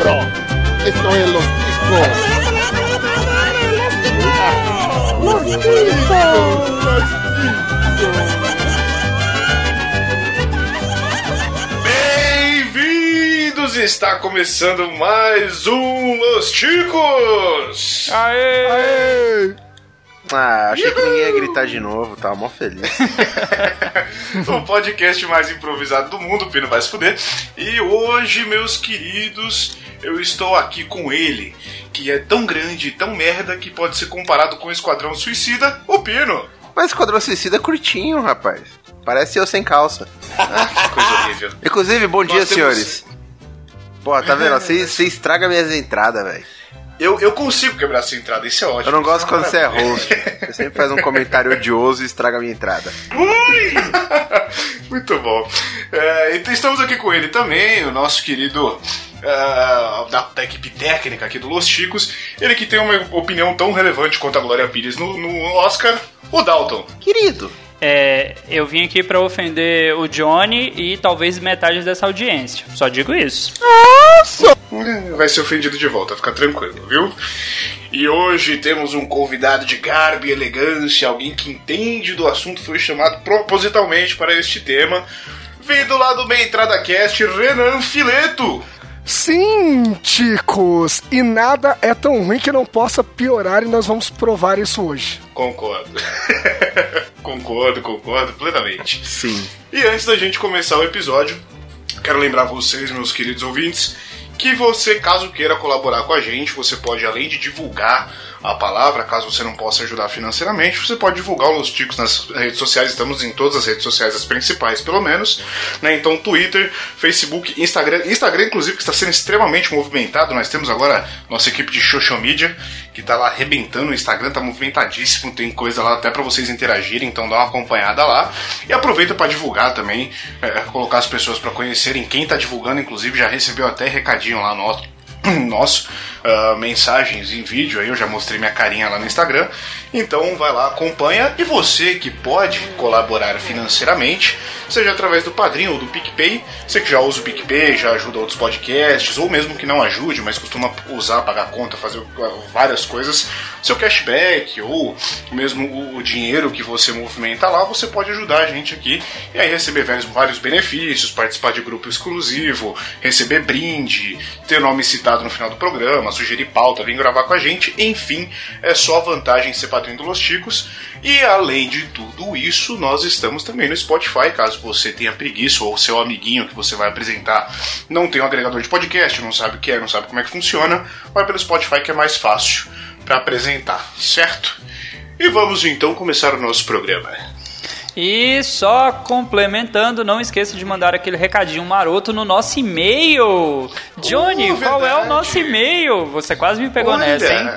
bro. Esto es Los Ticos. Los Ticos. Bem-vindos! Está começando mais um Los Ticos! Aê! Aê! Ah, achei que ninguém ia gritar de novo, tava mó feliz. o podcast mais improvisado do mundo, o Pino vai se fuder. E hoje, meus queridos, eu estou aqui com ele, que é tão grande e tão merda que pode ser comparado com o Esquadrão Suicida, o Pino. Mas Esquadrão Suicida é curtinho, rapaz. Parece eu sem calça. Ah, que coisa horrível. Inclusive, bom dia, Nós temos- senhores. Pô, tá vendo? Você estraga minhas entradas, velho. Eu, eu consigo quebrar essa entrada, isso é ótimo. Eu não gosto quando você é host. Você sempre faz um comentário odioso e estraga a minha entrada. Ui! Muito bom. É, então estamos aqui com ele também, o nosso querido da, da equipe técnica aqui do Los Chicos. Ele que tem uma opinião tão relevante quanto a Glória Pires no, no Oscar, o Dalton. Querido. É, eu vim aqui pra ofender o Johnny e talvez metade dessa audiência. Só digo isso. É, Vai ser ofendido de volta, fica tranquilo, viu? E hoje temos um convidado de garbo e elegância, alguém que entende do assunto, foi chamado propositalmente para este tema. Vindo lá do Meia Entrada Cast, Renan Fileto. Sim, ticos! E nada é tão ruim que não possa piorar e nós vamos provar isso hoje. Concordo. concordo, concordo plenamente. Sim. E antes da gente começar o episódio, quero lembrar vocês, meus queridos ouvintes, que você, caso queira colaborar com a gente, você pode, além de divulgar a palavra, caso você não possa ajudar financeiramente, você pode divulgar os Ticos nas redes sociais, estamos em todas as redes sociais, as principais pelo menos, né? Então Twitter, Facebook, Instagram, Instagram inclusive que está sendo extremamente movimentado, nós temos agora nossa equipe de social media, que tá lá arrebentando, o Instagram tá movimentadíssimo, tem coisa lá até para vocês interagirem, então dá uma acompanhada lá. E aproveita para divulgar também, é, colocar as pessoas para conhecerem quem tá divulgando, inclusive já recebeu até recadinho lá nosso, nosso ah, mensagens em vídeo, aí eu já mostrei minha carinha lá no Instagram. Então vai lá, acompanha. E você que pode colaborar financeiramente, seja através do Padrinho ou do PicPay, você que já usa o PicPay, já ajuda outros podcasts, ou mesmo que não ajude, mas costuma usar, pagar conta, fazer ah, várias coisas, seu cashback ou mesmo o- o dinheiro que você movimenta lá, você pode ajudar a gente aqui e aí receber vários, vários benefícios, participar de grupo exclusivo, receber brinde, ter nome citado no final do programa, sugerir pauta, vir gravar com a gente, enfim, é só vantagem ser padrinho do Los Chicos. E além de tudo isso, nós estamos também no Spotify, caso você tenha preguiça ou seu amiguinho que você vai apresentar não tem um agregador de podcast, não sabe o que é, não sabe como é que funciona, vai pelo Spotify que é mais fácil para apresentar, certo? E vamos então começar o nosso programa. E só complementando, não esqueça de mandar aquele recadinho maroto no nosso e-mail. Johnny, Uh, qual é o nosso e-mail? Você quase me pegou Olha, nessa, hein?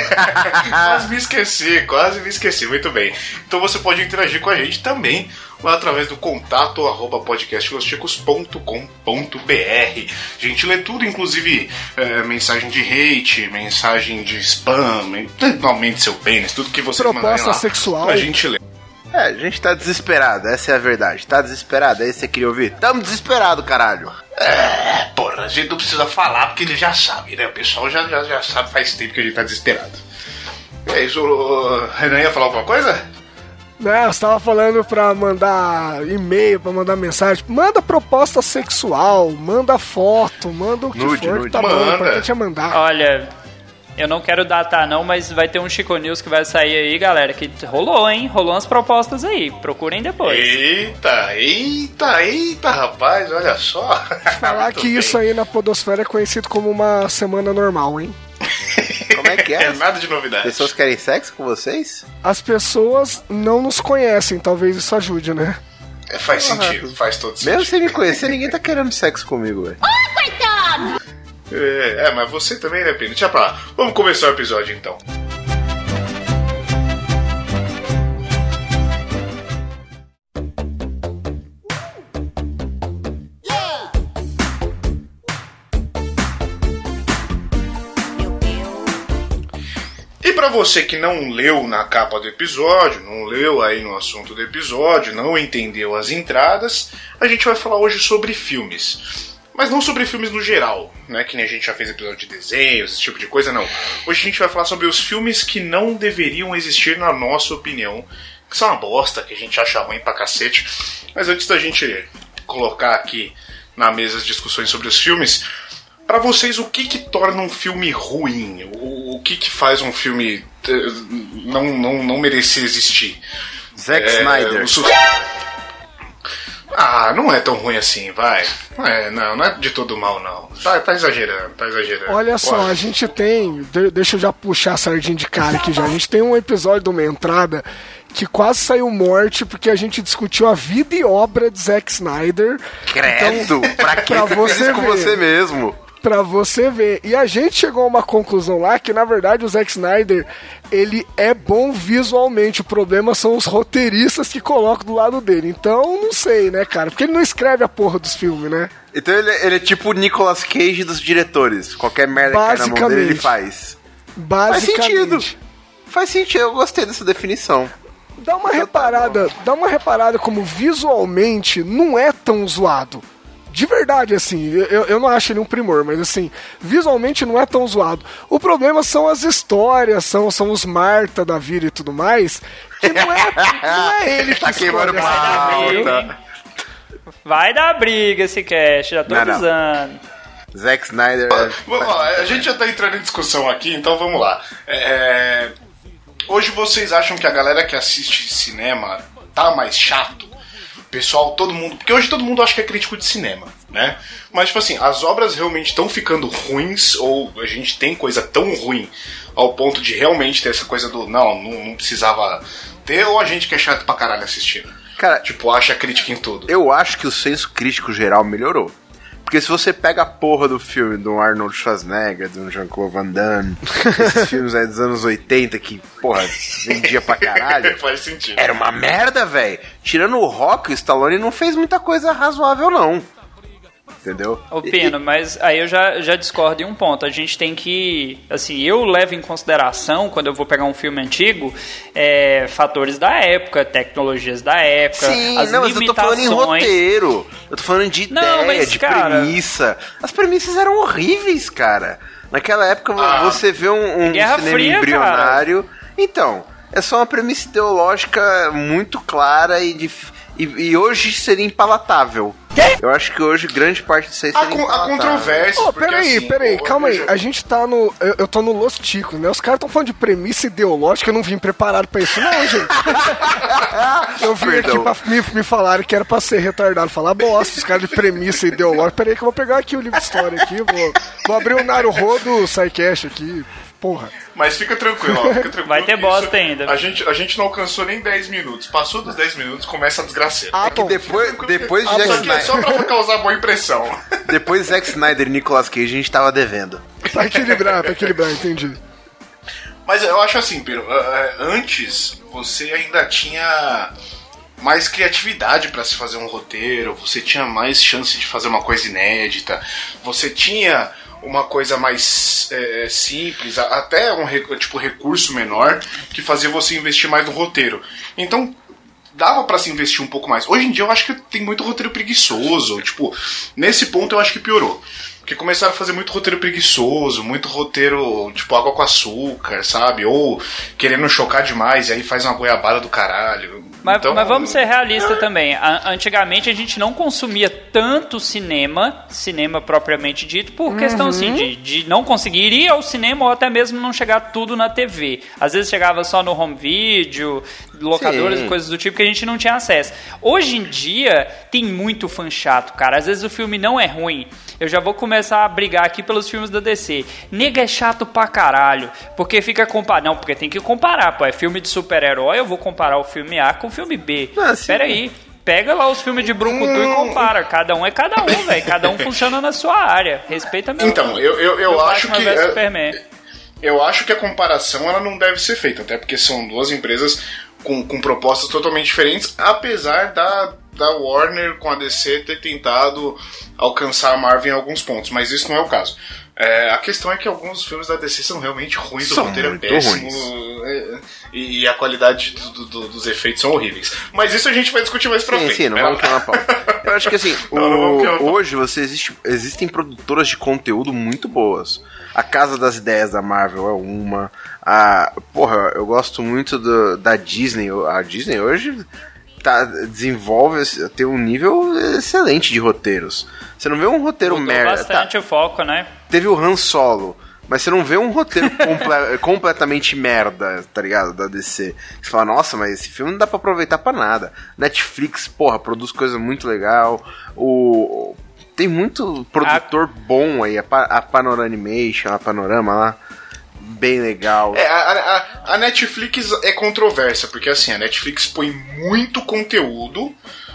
quase me esqueci, quase me esqueci. Muito bem. Então você pode interagir com a gente também lá através do contato arroba podcastlosticos.com.br. A gente lê tudo, inclusive é, mensagem de hate, mensagem de spam, não aumente seu pênis, tudo que você Proposta lá, sexual. A gente lê. É, a gente tá desesperado, essa é a verdade. Tá desesperado, é isso que você queria ouvir? Tamo desesperado, caralho. É, porra, a gente não precisa falar porque ele já sabe, né? O pessoal já, já, já sabe faz tempo que a gente tá desesperado. É isso, o Renan ia falar alguma coisa? Né, você tava falando pra mandar e-mail, pra mandar mensagem. Manda proposta sexual, manda foto, manda o que Nude, for, nude. tá bom. O Manda. importante é mandar. Olha, eu não quero datar não, mas vai ter um Chico News que vai sair aí, galera, que rolou, hein? Rolou umas propostas aí. Procurem depois. Eita, eita, eita, rapaz, olha só. Falar que bem. isso aí na podosfera é conhecido como uma semana normal, hein? Como é que É é? nada de novidade. Pessoas querem sexo com vocês? As pessoas não nos conhecem, talvez isso ajude, né? É, faz sentido, faz todo sentido. Mesmo sem me conhecer, ninguém tá querendo sexo comigo, velho. É, é, mas você também, né, Pino? Deixa pra lá. Vamos começar o episódio então. E pra você que não leu na capa do episódio, não leu aí no assunto do episódio, não entendeu as entradas, a gente vai falar hoje sobre filmes. Mas não sobre filmes no geral, né? Que nem a gente já fez episódio de desenhos, esse tipo de coisa, não. Hoje a gente vai falar sobre os filmes que não deveriam existir na nossa opinião. Que são uma bosta, que a gente acha ruim pra cacete. Mas antes da gente colocar aqui na mesa as discussões sobre os filmes, para vocês o que que torna um filme ruim? O, o que que faz um filme eh, não, não, não merecer existir? Zack É, Snyder. o su- Ah, não é tão ruim assim, vai. Não é, não, não é de todo mal, não. Tá, tá exagerando, tá exagerando. Olha só, Pode. a gente tem. de- deixa eu já puxar a sardinha de cara aqui já. A gente tem um episódio de uma entrada que quase saiu morte porque a gente discutiu a vida e obra de Zack Snyder. Credo! pra que pra você com ver. você mesmo? Pra você ver. E a gente chegou a uma conclusão lá que, na verdade, o Zack Snyder, ele é bom visualmente. O problema são os roteiristas que colocam do lado dele. Então, não sei, né, cara? Porque ele não escreve a porra dos filmes, né? Então ele, ele é tipo o Nicolas Cage dos diretores. Qualquer merda que cai na mão dele, ele Basicamente. faz. Faz Basicamente. sentido. Faz sentido, eu gostei dessa definição. Dá uma Então tá reparada, dá uma reparada como visualmente não é tão zoado. De verdade, assim, eu, eu não acho ele um primor, mas assim, visualmente não é tão zoado. O problema são as histórias, são, são os Marta da vida e tudo mais, que não é, não é ele que Tá queimando pauta. Vai dar briga esse cast, já tô Não, não. avisando. Zack Snyder. Vamos lá, a gente já tá entrando em discussão aqui, então vamos lá. É, Hoje vocês acham que a galera que assiste cinema tá mais chato? Pessoal, todo mundo. Porque hoje todo mundo acha que é crítico de cinema, né? Mas, tipo assim, as obras realmente estão ficando ruins, ou a gente tem coisa tão ruim ao ponto de realmente ter essa coisa do não, não, não precisava ter, ou a gente que é chato pra caralho assistindo? Cara, Tipo, acha crítica em tudo. eu acho que o senso crítico geral melhorou. Porque se você pega a porra do filme do Arnold Schwarzenegger, do Jean-Claude Van Damme, esses filmes aí dos anos 80 que, porra, vendia pra caralho. Faz sentido. Era uma merda, velho. Tirando o Rock, o Stallone não fez muita coisa razoável, não. Entendeu? Ô, Pino, mas aí eu já, já discordo em um ponto. A gente tem que. Assim, eu levo em consideração, quando eu vou pegar um filme antigo, é, fatores da época, tecnologias da época, Sim, as não, mas eu tô falando em limitações. roteiro. Eu tô falando de Não, ideia, mas, de cara- premissa. As premissas eram horríveis, cara. Naquela época Ah. você vê um, um cinema Fria, embrionário. Então, é só uma premissa ideológica muito clara e, dif- e, e hoje seria impalatável. Eu acho que hoje grande parte disso aí A, seria con- a impalatável. controvérsia. Ô, porque, peraí, assim, peraí, pô, calma aí. A gente tá no. Eu, eu tô no Los Ticos, né? Os caras tão falando de premissa ideológica, eu não vim preparado pra isso, não, gente. Eu vim Perdão. aqui pra me, me falaram que era pra ser retardado, falar bosta, os caras de premissa ideológica. Peraí, que eu vou pegar aqui o livro de história aqui, vou, vou abrir o Naruhodo SciCast aqui. Porra. Mas fica tranquilo, ó, fica tranquilo. Vai ter que bosta ainda. A gente, a gente não alcançou nem 10 minutos. Passou dos 10 minutos, começa a desgraceira. Ah, Que bom. depois, depois de Ah, Zack Isso é Snyder, só pra causar boa impressão. depois de Zack Snyder e Nicolas Cage, a gente tava devendo. Pra equilibrar, pra equilibrar, entendi. Mas eu acho assim, Pedro, eh, eh, antes você ainda tinha mais criatividade pra se fazer um roteiro, você tinha mais chance de fazer uma coisa inédita, você tinha uma coisa mais eh, simples, a- até um tipo recurso menor que fazia você investir mais no roteiro. Então dava pra se investir um pouco mais. Hoje em dia eu acho que tem muito roteiro preguiçoso, tipo, nesse ponto eu acho que piorou. Porque começaram a fazer muito roteiro preguiçoso, muito roteiro, tipo, água com açúcar, sabe? Ou querendo chocar demais e aí faz uma goiabada do caralho. Mas, Então, mas vamos ser realistas também. A- antigamente a gente não consumia tanto cinema, cinema propriamente dito, por questão assim, de, de não conseguir ir ao cinema ou até mesmo não chegar tudo na TV. Às vezes chegava só no home video, locadoras Sim. e coisas do tipo que a gente não tinha acesso. Hoje em dia tem muito fã chato, cara. Às vezes o filme não é ruim. Eu já vou começar a brigar aqui pelos filmes da DC. Nega é chato pra caralho. Porque fica comparando. Não, porque tem que comparar, pô. É filme de super-herói, eu vou comparar o filme A com o filme B. Ah, sim. Pera aí. Pega lá os filmes de Brucutu e compara. Cada um é cada um, velho. Cada um funciona na sua área. Respeita meu. Então, eu, eu, eu acho Batman que. é, Superman. Eu acho que a comparação ela não deve ser feita, até porque são duas empresas com, com propostas totalmente diferentes, apesar da, da Warner com a DC ter tentado alcançar a Marvel em alguns pontos, mas isso não é o caso. É, a questão é que alguns filmes da DC são realmente ruins, São o roteiro é péssimo é, e, e a qualidade do- do- do- dos efeitos são horríveis. Mas isso a gente vai discutir mais pra Sim, frente. sim, não né? vamos queimar pau. Eu acho que assim, Não, não o- hoje você existe, existem produtoras de conteúdo muito boas. A Casa das Ideias da Marvel é uma. A, porra, eu gosto muito do- da Disney. A Disney hoje tá, desenvolve, tem um nível excelente de roteiros. Você não vê um roteiro Mudou merda. Tá, bastante o foco, né? teve o Han Solo. Mas você não vê um roteiro comple- completamente merda, tá ligado? Da DC. Você fala, nossa, mas esse filme não dá pra aproveitar pra nada. Netflix, porra, produz coisa muito legal. O. Tem muito produtor bom aí. A, Pa- a Panorama Animation, a Panorama lá. Bem legal. É, a, a- a Netflix é controversa, porque assim, a Netflix põe muito conteúdo,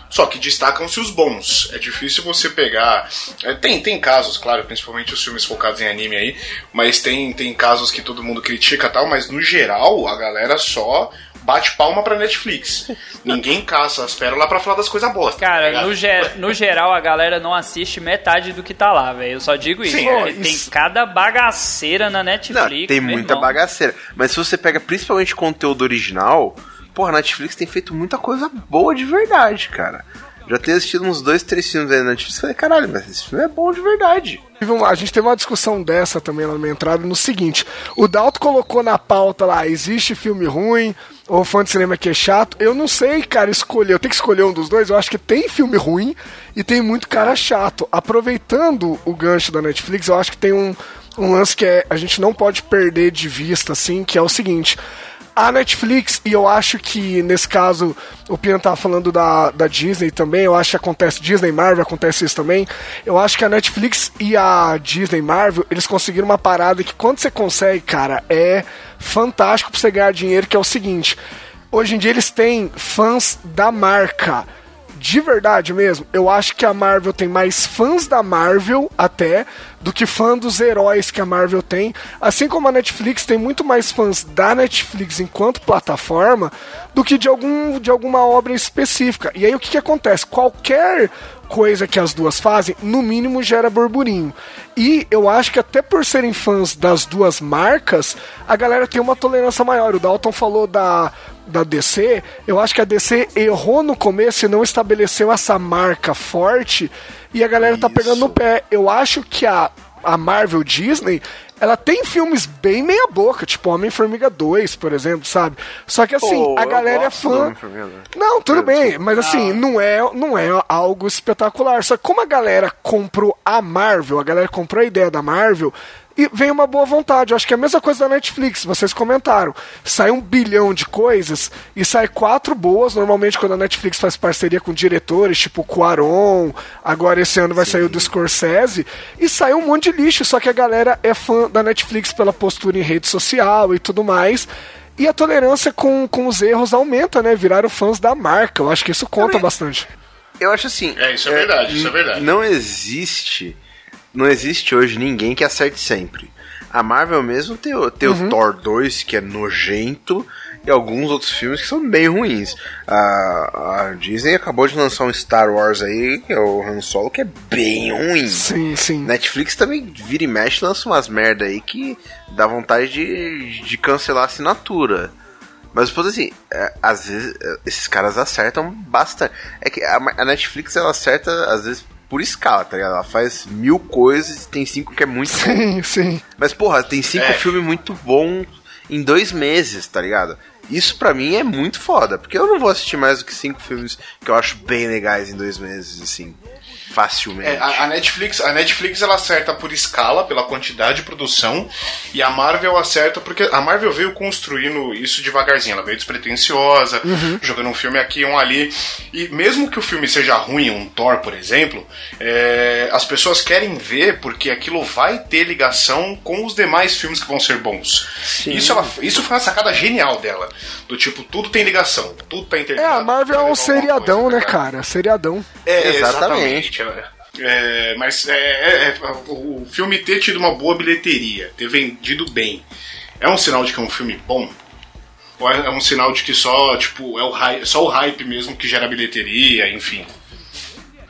só que destacam-se os bons. É difícil você pegar. é, tem, tem casos, claro, principalmente os filmes focados em anime aí, mas tem, tem casos que todo mundo critica tal, mas no geral a galera só bate palma pra Netflix. Ninguém caça as pérolas pra falar das coisas boas. tá Cara, ligado? no, ge- no geral a galera não assiste metade do que tá lá, velho. Eu só digo isso. Sim, é, tem isso- cada bagaceira na Não, Netflix. tem meu muita irmão. bagaceira. Mas se você pega principalmente conteúdo original, porra, a Netflix tem feito muita coisa boa de verdade, cara. Já tenho assistido uns dois, três filmes aí na Netflix e falei, caralho, mas esse filme é bom de verdade. A gente teve uma discussão dessa também lá na minha entrada no seguinte: o Dalton colocou na pauta lá, existe filme ruim ou fã de cinema que é chato. Eu não sei, cara, escolher. Eu tenho que escolher um dos dois. Eu acho que tem filme ruim e tem muito cara chato. Aproveitando o gancho da Netflix, eu acho que tem um, um lance que é, a gente não pode perder de vista, assim, que é o seguinte. A Netflix, e eu acho que nesse caso o Pina tava falando da, da Disney também, eu acho que acontece, Disney Marvel acontece isso também. Eu acho que a Netflix e a Disney Marvel, eles conseguiram uma parada que quando você consegue, cara, é fantástico pra você ganhar dinheiro, que é o seguinte. Hoje em dia eles têm fãs da marca de verdade mesmo, eu acho que a Marvel tem mais fãs da Marvel até do que fã dos heróis que a Marvel tem. Assim como a Netflix tem muito mais fãs da Netflix enquanto plataforma do que de, algum, de alguma obra específica. E aí o que, que acontece? Qualquer coisa que as duas fazem, no mínimo gera burburinho. E eu acho que até por serem fãs das duas marcas, a galera tem uma tolerância maior. O Dalton falou da, da DC, eu acho que a DC errou no começo e não estabeleceu essa marca forte e a galera tá pegando no pé. Eu acho que a, a Marvel Disney ela tem filmes bem meia boca, tipo Homem-Formiga 2, por exemplo, sabe? Só que assim, Pô, a galera é fã. Homem-Formiga 2. Não, tudo Eu bem, desculpa. mas assim, não é, não é algo espetacular. Só que como a galera comprou a Marvel, a galera comprou a ideia da Marvel, e vem uma boa vontade. Eu acho que é a mesma coisa da Netflix, vocês comentaram. Sai um bilhão de coisas e sai quatro boas. Normalmente, quando a Netflix faz parceria com diretores, tipo Cuaron, agora esse ano vai sair o do Scorsese, e sai um monte de lixo. Só que a galera é fã da Netflix pela postura em rede social e tudo mais. E a tolerância com, com os erros aumenta, né? Viraram fãs da marca. Eu acho que isso conta Também- bastante. Eu acho assim. É, isso é verdade, isso é verdade. Não existe. Não existe hoje ninguém que acerte sempre. A Marvel mesmo tem, o- tem Uhum. o Thor 2, que é nojento, e alguns outros filmes que são bem ruins. A, a Disney acabou de lançar um Star Wars aí, que é o Han Solo, que é bem ruim. Sim, sim. Netflix também vira e mexe lança umas merda aí que dá vontade de, de cancelar a assinatura. Mas, pô, assim, é, às vezes é, esses caras acertam bastante. É que a, a Netflix ela acerta, às vezes, por escala, tá ligado? Ela faz mil coisas e tem cinco que é muito bom. Sim, sim. Mas, porra, tem cinco É. filmes muito bons em dois meses, tá ligado? Isso pra mim é muito foda, porque eu não vou assistir mais do que cinco filmes que eu acho bem legais em dois meses, assim, facilmente. É, a, a Netflix, a Netflix ela acerta por escala, pela quantidade de produção, e a Marvel acerta porque a Marvel veio construindo isso devagarzinho, ela veio despretensiosa, jogando um filme aqui, um ali, e mesmo que o filme seja ruim, um Thor, por exemplo, é, as pessoas querem ver porque aquilo vai ter ligação com os demais filmes que vão ser bons. Isso, ela, isso foi uma sacada genial dela, do tipo, tudo tem ligação, tudo tá É, interligado. a Marvel é um seriadão, coisa, né, cara? Seriadão. é, Exatamente. exatamente. É, mas é, é, é, o filme ter tido uma boa bilheteria, ter vendido bem, é um sinal de que é um filme bom? Ou é, é um sinal de que só, tipo, é o hype, só o hype mesmo que gera bilheteria, enfim?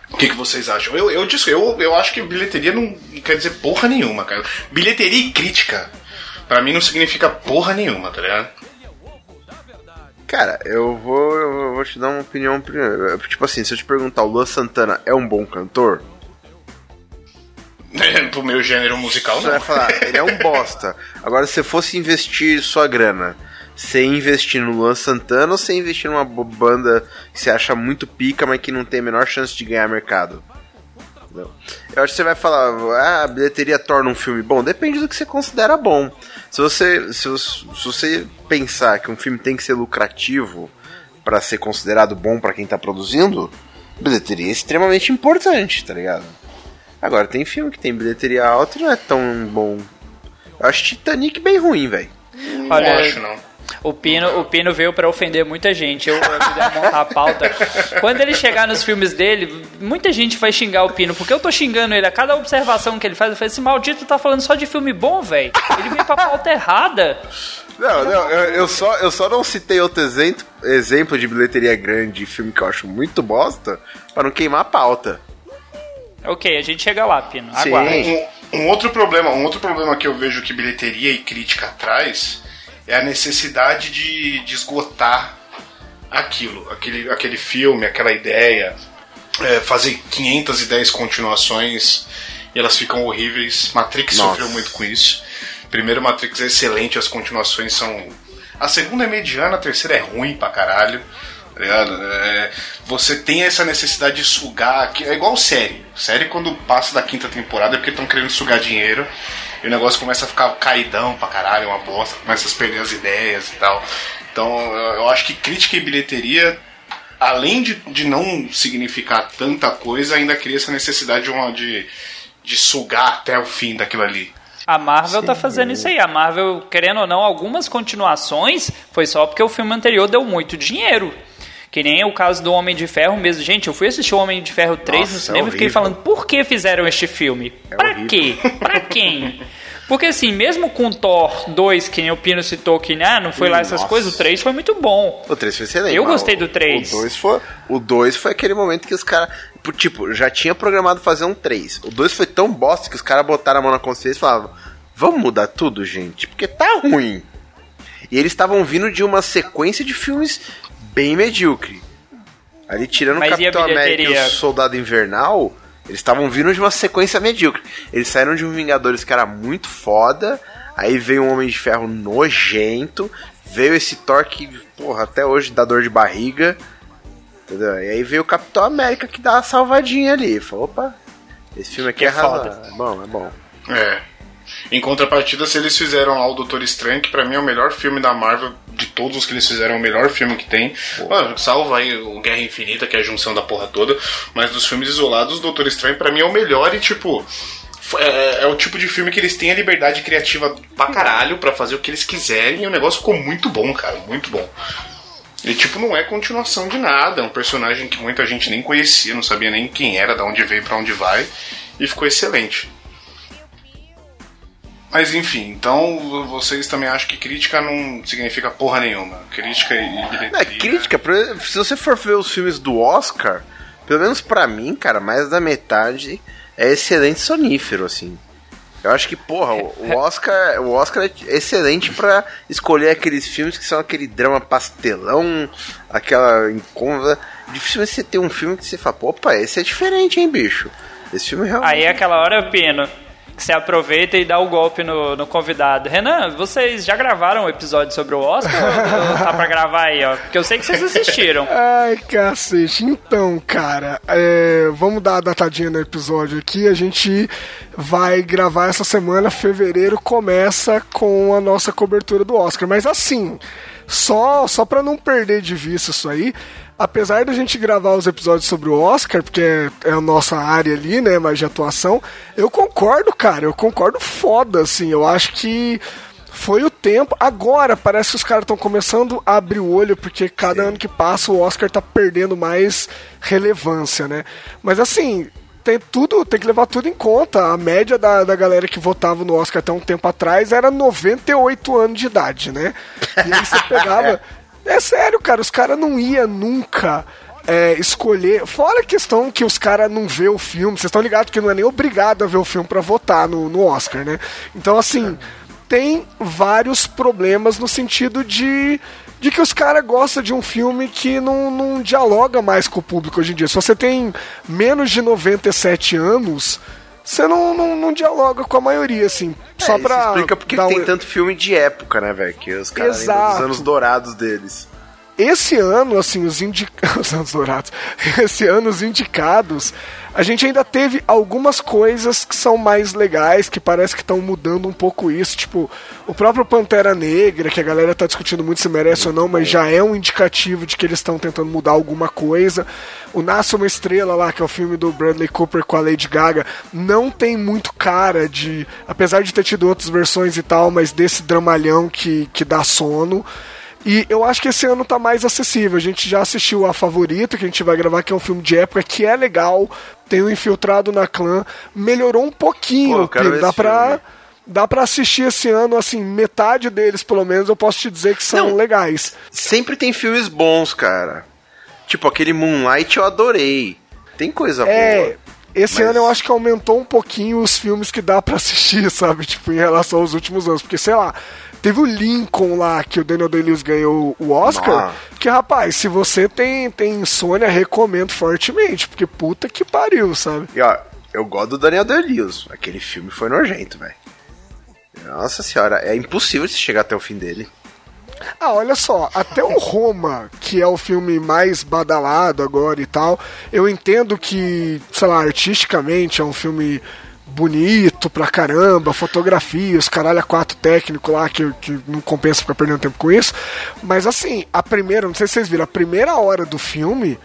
O que, que vocês acham? Eu, eu, disse- eu, eu acho que bilheteria não quer dizer porra nenhuma, cara. Bilheteria e crítica, pra mim não significa porra nenhuma, tá ligado? Cara, eu vou, eu vou te dar uma opinião primeiro. Tipo assim, se eu te perguntar, o Luan Santana é um bom cantor? Pro meu gênero musical, Você não. vai falar, ele é um bosta. Agora, se você fosse investir sua grana, você investir no Luan Santana ou você investir numa banda que você acha muito pica, mas que não tem a menor chance de ganhar mercado? Entendeu? Eu acho que você vai falar, ah, a bilheteria torna um filme bom. Depende do que você considera bom. Se você, se você, se você pensar que um filme tem que ser lucrativo para ser considerado bom para quem tá produzindo, bilheteria é extremamente importante, tá ligado? Agora, tem filme que tem bilheteria alta e não é tão bom. Eu acho Titanic bem ruim, velho. Não acho, não. O Pino, o Pino veio pra ofender muita gente. Eu a montar a pauta. Quando ele chegar nos filmes dele, muita gente vai xingar o Pino, porque eu tô xingando ele. A cada observação que ele faz, eu falei: esse maldito tá falando só de filme bom, velho. Ele veio pra pauta errada. Não, não, eu, eu só, eu só não citei outro exemplo, exemplo de bilheteria grande de filme que eu acho muito bosta, pra não queimar a pauta. Ok, a gente chega lá, Pino. Sim. Aguarde. Um, um outro problema, um outro problema que eu vejo que bilheteria e crítica traz é a necessidade de, de esgotar aquilo, aquele, aquele filme, aquela ideia, é, fazer 510 continuações e elas ficam horríveis. Matrix Nossa. sofreu muito com isso. Primeiro, Matrix é excelente, as continuações são. A segunda é mediana, a terceira é ruim pra caralho. tá ligado? É, você tem essa necessidade de sugar. que É igual série. Série, quando passa da quinta temporada, é porque estão querendo sugar dinheiro. E o negócio começa a ficar caidão pra caralho, é uma bosta, começa a se perder as ideias e tal. Então, eu acho que crítica e bilheteria, além de, de não significar tanta coisa, ainda cria essa necessidade de, uma, de, de sugar até o fim daquilo ali. A Marvel tá fazendo isso aí. A Marvel, querendo ou não, algumas continuações foi só porque o filme anterior deu muito dinheiro. Que nem o caso do Homem de Ferro mesmo. Gente, eu fui assistir o Homem de Ferro 3 Nossa, no é cinema e fiquei falando, por que fizeram este filme? pra horrível. quê? Pra quem? Porque assim, mesmo com Thor 2, que nem o Pino citou que ah, não foi lá essas Nossa. coisas, o 3 foi muito bom. O 3 foi excelente. Eu gostei do três. O 2 foi, o dois foi aquele momento que os caras. Tipo, já tinha programado fazer um 3. O 2 foi tão bosta que os caras botaram a mão na consciência e falavam: Vamos mudar tudo, gente, porque tá ruim. E eles estavam vindo de uma sequência de filmes bem medíocre. Ali tirando o Mas e a Capitão América e o Soldado Invernal, eles estavam vindo de uma sequência medíocre. Eles saíram de um Vingadores que era muito foda, aí veio um Homem de Ferro nojento, veio esse Thor que, porra, até hoje dá dor de barriga. Entendeu? E aí veio o Capitão América que dá uma salvadinha ali. Falou, opa, esse filme aqui Que é, é foda. É bom, é bom. É. Em contrapartida, se eles fizeram lá o Doutor Estranho, que pra mim é o melhor filme da Marvel, de todos os que eles fizeram, é o melhor filme que tem. Mano, salva aí o Guerra Infinita, que é a junção da porra toda. Mas dos filmes isolados, o Doutor Estranho pra mim é o melhor e, tipo. f- É, é o tipo de filme que eles têm a liberdade criativa pra caralho pra fazer o que eles quiserem e o negócio ficou muito bom, cara, muito bom. E tipo, não é continuação de nada, é um personagem que muita gente nem conhecia, não sabia nem quem era, de onde veio, pra onde vai, e ficou excelente. Mas enfim, então vocês também acham que crítica não significa porra nenhuma. Crítica e bilheteria. É, crítica, por exemplo, se você for ver os filmes do Oscar, pelo menos pra mim, cara, mais da metade é excelente sonífero, assim. Eu acho que, porra, o o Oscar, o Oscar é excelente pra escolher aqueles filmes que são aquele drama pastelão, aquela incômoda. Dificilmente você ter um filme que você fala, pô, opa, esse é diferente, hein, bicho. Esse filme realmente. Aí é aquela hora, Pino, que você aproveita e dá o golpe no, no convidado. Renan, vocês já gravaram um episódio sobre o Oscar? ou tá pra gravar aí, ó? Porque eu sei que vocês assistiram. Ai, cacete. Então, cara, é, vamos dar a datadinha no episódio aqui. A gente vai gravar essa semana, fevereiro, começa com a nossa cobertura do Oscar. Mas assim, só, só pra não perder de vista isso aí, apesar da gente gravar os episódios sobre o Oscar, porque é, é a nossa área ali, né, mais de atuação, eu concordo, cara, eu concordo foda, assim. Eu acho que foi o tempo. Agora parece que os caras estão começando a abrir o olho, porque cada ano que passa o Oscar tá perdendo mais relevância, né? Mas assim, tem tudo, tem que levar tudo em conta. A média da, da galera que votava no Oscar até um tempo atrás era 98 anos de idade, né? E aí você pegava. É sério, cara, os caras não iam nunca. é, escolher. Fora a questão que os caras não vê o filme, vocês estão ligados que não é nem obrigado a ver o filme pra votar no, no Oscar, né? Então, assim, tem vários problemas no sentido de de que os caras gostam de um filme que não, não dialoga mais com o público hoje em dia. Se você tem menos de 97 anos, você não, não, não dialoga com a maioria, assim. É, só pra. explica porque tem tanto filme de época, né, velho? Que os caras dos anos dourados deles. Esse ano, assim, os indicados. Os anos dourados. Esse ano, os indicados. A gente ainda teve algumas coisas que são mais legais, que parece que estão mudando um pouco isso. Tipo, o próprio Pantera Negra, que a galera tá discutindo muito se merece ou não, mas já é um indicativo de que eles estão tentando mudar alguma coisa. O Nasce uma Estrela lá, que é o filme do Bradley Cooper com a Lady Gaga, não tem muito cara de. Apesar de ter tido outras versões e tal, mas desse dramalhão que, que dá sono. E eu acho que esse ano tá mais acessível. A gente já assistiu a Favorita, que a gente vai gravar, que é um filme de época que é legal. Tem o Infiltrado na Clã. Melhorou um pouquinho. Pô, dá pra. filme. Dá pra assistir esse ano, assim, metade deles, pelo menos, eu posso te dizer que são Não. legais. Sempre tem filmes bons, cara. Tipo, aquele Moonlight eu adorei. Tem coisa É. boa. Esse Mas- ano eu acho que aumentou um pouquinho os filmes que dá pra assistir, sabe? Tipo, em relação aos últimos anos. Porque, sei lá, teve o Lincoln lá, que o Daniel Day-Lewis ganhou o Oscar. Ah. Que, rapaz, se você tem, tem insônia, recomendo fortemente. Porque puta que pariu, sabe? E ó, eu gosto do Daniel Day-Lewis. Aquele filme foi nojento, velho. Nossa senhora, é impossível se chegar até o fim dele. Ah, olha só, até o Roma, que é o filme mais badalado agora e tal, eu entendo que, sei lá, artisticamente é um filme bonito pra caramba, fotografia, os caralho a quatro técnico lá, que, que não compensa ficar perdendo tempo com isso. Mas assim, a primeira, não sei se vocês viram, a primeira hora do filme,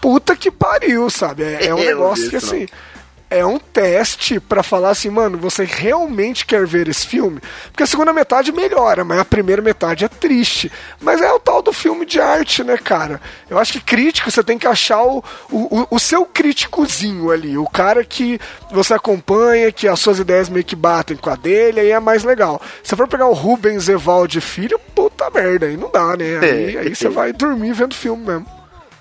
puta que pariu, sabe? É, é um Eu não negócio que assim é um teste pra falar assim, mano, você realmente quer ver esse filme? Porque a segunda metade melhora, mas a primeira metade é triste. Mas é o tal do filme de arte, né, cara? Eu acho que crítico você tem que achar o, o, o- seu críticozinho ali, o cara que você acompanha, que as suas ideias meio que batem com a dele, aí é mais legal. Se for pegar o Rubens Evaldi Filho, puta merda, aí não dá, né? Aí, aí você vai dormir vendo filme mesmo.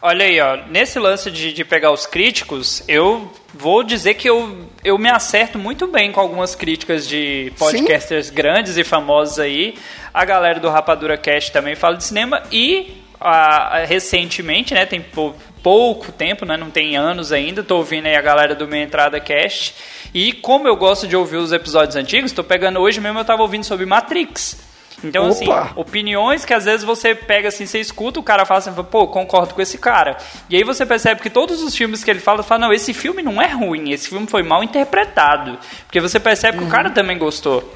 Olha aí, ó, nesse lance de, de pegar os críticos, eu vou dizer que eu, eu me acerto muito bem com algumas críticas de podcasters grandes e famosos aí. A galera do Rapadura Cast também fala de cinema e a- a- recentemente, né, tem pou- pouco tempo, né, não tem anos ainda, tô ouvindo aí a galera do Minha Entrada Cast. E como eu gosto de ouvir os episódios antigos, tô pegando hoje mesmo, eu tava ouvindo sobre Matrix. Então, assim, Opa! opiniões que às vezes você pega assim, você escuta, o cara fala assim, pô, concordo com esse cara. E aí você percebe que todos os filmes que ele fala, fala, não, esse filme não é ruim, esse filme foi mal interpretado. Porque você percebe que o cara também gostou.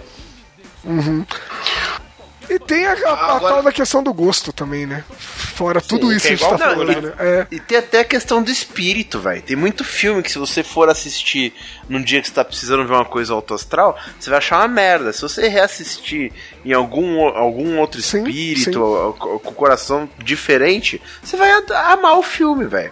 E tem a, a- a Agora- tal da questão do gosto também, né? Fora tudo Sim, isso que é a gente tá igual falando, tudo, né? É. E tem até a questão do espírito, velho. Tem muito filme que se você for assistir num dia que você tá precisando ver uma coisa alto astral, você vai achar uma merda. Se você reassistir em algum, algum outro Sim, espírito, sim. ou com o coração diferente, você vai amar o filme, velho.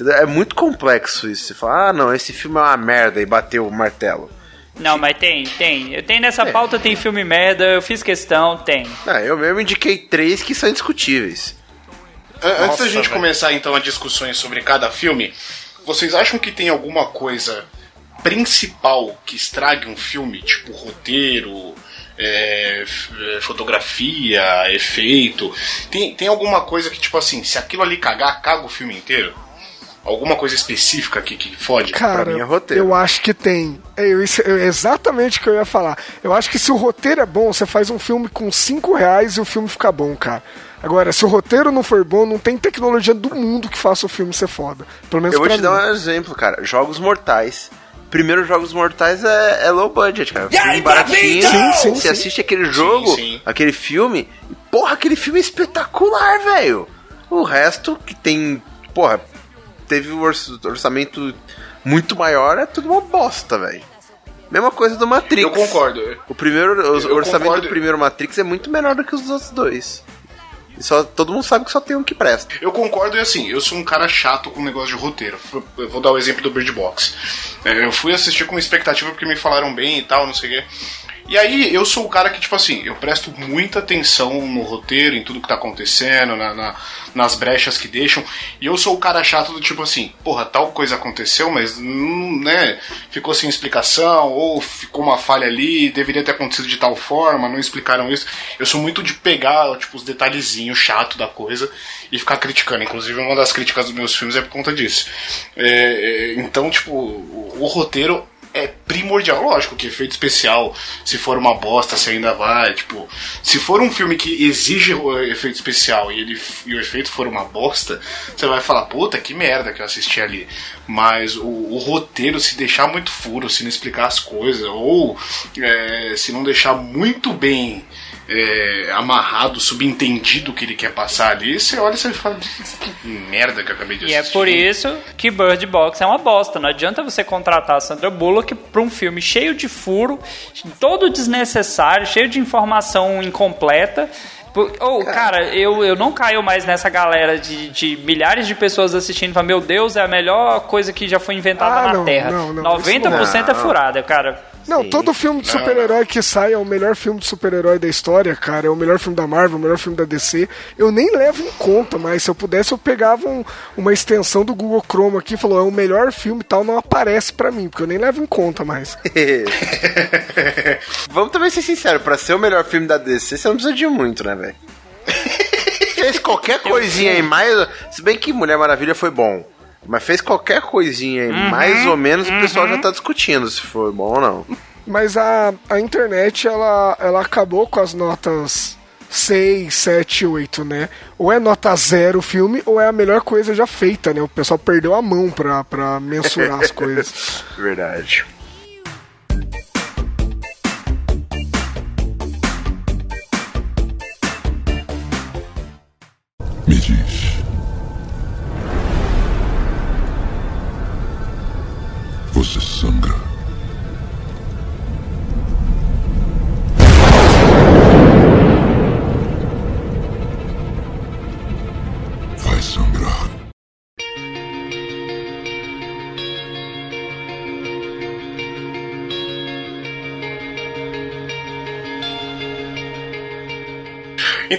É muito complexo isso. Você fala, ah, não, esse filme é uma merda e bateu o martelo. Não, mas tem, tem. Eu tenho nessa pauta, tem filme merda, eu fiz questão, tem. Ah, eu mesmo indiquei três que são indiscutíveis. An- Antes Nossa, da gente velho. começar então as discussões sobre cada filme, vocês acham que tem alguma coisa principal que estrague um filme, tipo roteiro, é, é, fotografia, efeito? Tem, tem alguma coisa que, tipo assim, se aquilo ali cagar, caga o filme inteiro? Alguma coisa específica que, que fode? Cara, Pra mim é roteiro. eu acho que tem. É eu- isso- é exatamente o que eu ia falar. Eu acho que se o roteiro é bom, você faz um filme com 5 reais e o filme fica bom, cara. Agora, se o roteiro não for bom, não tem tecnologia do mundo que faça o filme ser foda. Pelo menos Eu vou te mim. dar um exemplo, cara. Jogos Mortais. Primeiro Jogos Mortais é, é low budget, cara. Filme baratinho. Sim, sim, Você sim. assiste aquele jogo, sim. aquele filme, e, porra, aquele filme é espetacular, velho. O resto que tem, porra, teve um orç- orçamento muito maior, é tudo uma bosta, velho. Mesma coisa do Matrix. Eu concordo. O primeiro, o Eu orçamento concordo. do primeiro Matrix é muito menor do que os outros dois. E só, todo mundo sabe que só tem um que presta. Eu concordo e assim, eu sou um cara chato com negócio de roteiro. Eu vou dar o exemplo do Bird Box. É, Eu fui assistir com expectativa porque me falaram bem e tal, não sei o quê. E aí eu sou o cara que, tipo assim, eu presto muita atenção no roteiro, em tudo que tá acontecendo, na, na, nas brechas que deixam. E eu sou o cara chato do tipo assim, porra, tal coisa aconteceu, mas hum, né, ficou sem explicação, ou ficou uma falha ali, deveria ter acontecido de tal forma, não explicaram isso. Eu sou muito de pegar, tipo, os detalhezinhos chato da coisa e ficar criticando. Inclusive, uma das críticas dos meus filmes é por conta disso. É, é, então, tipo, o, o roteiro é primordial. Lógico que efeito especial, se for uma bosta, você ainda vai. Tipo, se for um filme que exige efeito especial e, ele, e o efeito for uma bosta, você vai falar, puta, que merda que eu assisti ali. Mas o, o roteiro, se deixar muito furo, se não explicar as coisas, ou é, se não deixar muito bem é, amarrado, subentendido o que ele quer passar ali, você olha e você fala, que merda que eu acabei de E assistir. é por isso que Bird Box é uma bosta. Não adianta você contratar a Sandra Bullock para um filme cheio de furo, todo desnecessário, cheio de informação incompleta. Ou, cara, eu, eu não caio mais nessa galera de, de milhares de pessoas assistindo e falam, meu Deus, é a melhor coisa que já foi inventada Ah, na não, Terra. não, não, 90% é não. furada, cara. Não, Sim. todo filme de super-herói que sai é o melhor filme de super-herói da história, cara. É o melhor filme da Marvel, o melhor filme da DC. Eu nem levo em conta, mas se eu pudesse, eu pegava um- uma extensão do Google Chrome aqui e falou, é o melhor filme e tal, não aparece pra mim, porque eu nem levo em conta mais. Vamos também ser sinceros, pra ser o melhor filme da DC, você não precisa de muito, né, velho? fez qualquer coisinha aí mais. Se bem que Mulher Maravilha foi bom. Mas fez qualquer coisinha aí, mais ou menos, o pessoal já tá discutindo se foi bom ou não. Mas a, a internet, ela, ela acabou com as notas 6, 7, 8, né? Ou é nota zero o filme, ou é a melhor coisa já feita, né? O pessoal perdeu a mão pra, pra mensurar as coisas. Verdade. Me diz.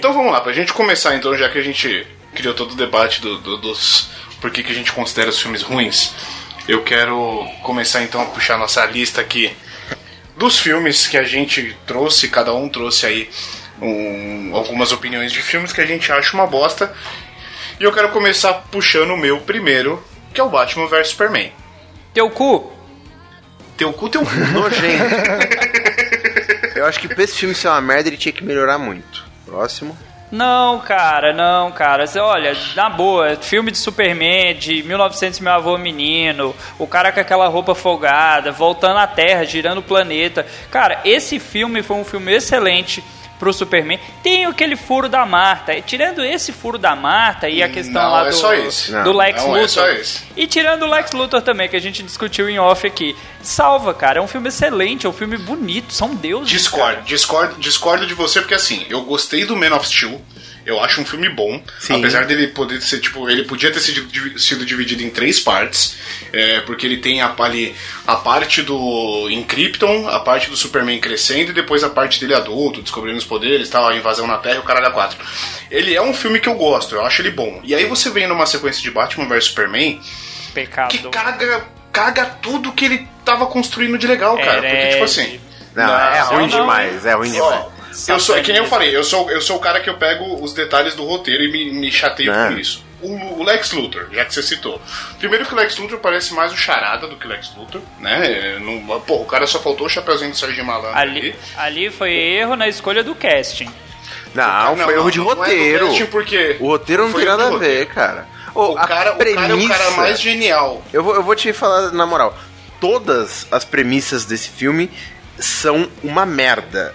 Então vamos lá, pra gente começar então, já que a gente criou todo o debate do, do- dos por que, que a gente considera os filmes ruins, eu quero começar então a puxar nossa lista aqui dos filmes que a gente trouxe, cada um trouxe aí um- algumas opiniões de filmes que a gente acha uma bosta. E eu quero começar puxando o meu primeiro, que é o Batman vs Superman. Teu cu. Teu cu, teu cu. Nojento. Eu acho que pra esse filme ser uma merda, ele tinha que melhorar muito. Próximo. Não, cara, não, cara. Olha, na boa, filme de Superman de 1900 Meu Avô Menino, o cara com aquela roupa folgada, voltando à Terra, girando o planeta. Cara, esse filme foi um filme excelente pro Superman. Tem aquele furo da Marta. E tirando esse furo da Marta e a questão Não, lá é do, só esse. do Lex Não, Luthor. é só esse. E tirando o Lex Luthor também, que a gente discutiu em off aqui. Salva, cara. É um filme excelente, é um filme bonito. São deuses. Discordo, discordo, discordo de você, porque assim, eu gostei do Man of Steel. Eu acho um filme bom, Sim. apesar dele poder ser tipo, ele podia ter sido, sido dividido em três partes, é, porque ele tem a, ali, a parte do em Krypton, a parte do Superman crescendo e depois a parte dele adulto, descobrindo os poderes, tal, a invasão na Terra, e o caralho a quatro. Ele é um filme que eu gosto, eu acho ele bom. E aí você vem numa sequência de Batman vs Superman Pecado. que caga, caga tudo que ele tava construindo de legal, cara, porque tipo assim, Não, é ruim não, demais, é ruim demais. Ó, eu sou, é que nem eu falei, eu sou, eu sou o cara que eu pego os detalhes do roteiro e me, me chateio É. com isso. O, o Lex Luthor, já que você citou. Primeiro que o Lex Luthor parece mais o Charada do que o Lex Luthor, né? Não, pô, o cara só faltou o chapeuzinho do Sérgio Malandro ali. Ali, ali foi erro na escolha do casting. Não, foi erro de não é do roteiro. casting porque O roteiro não foi tem nada a ver, cara. O cara, o cara é o cara premissa- mais genial. Eu vou, eu vou te falar na moral. Todas as premissas desse filme são uma merda.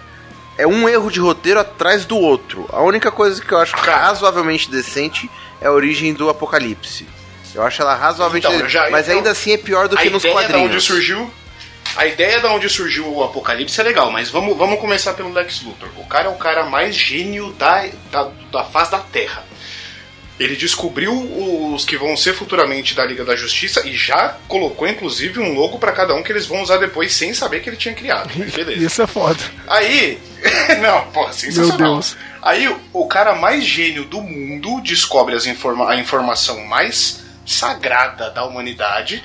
É um erro de roteiro atrás do outro. A única coisa que eu acho Cara. razoavelmente decente é a origem do apocalipse. Eu acho ela razoavelmente Então, já- Mas então, ainda assim é pior do que nos ideia quadrinhos. Da onde surgiu, a ideia da onde surgiu o Apocalipse é legal, mas vamos, vamos começar pelo Lex Luthor. O cara é o cara mais gênio da, da, da face da Terra. Ele descobriu os que vão ser futuramente da Liga da Justiça e já colocou, inclusive, um logo para cada um que eles vão usar depois sem saber que ele tinha criado. Beleza. Isso é foda. Aí. Não, pô, sensacional. Meu Deus. Aí o cara mais gênio do mundo descobre as informa a informação mais sagrada da humanidade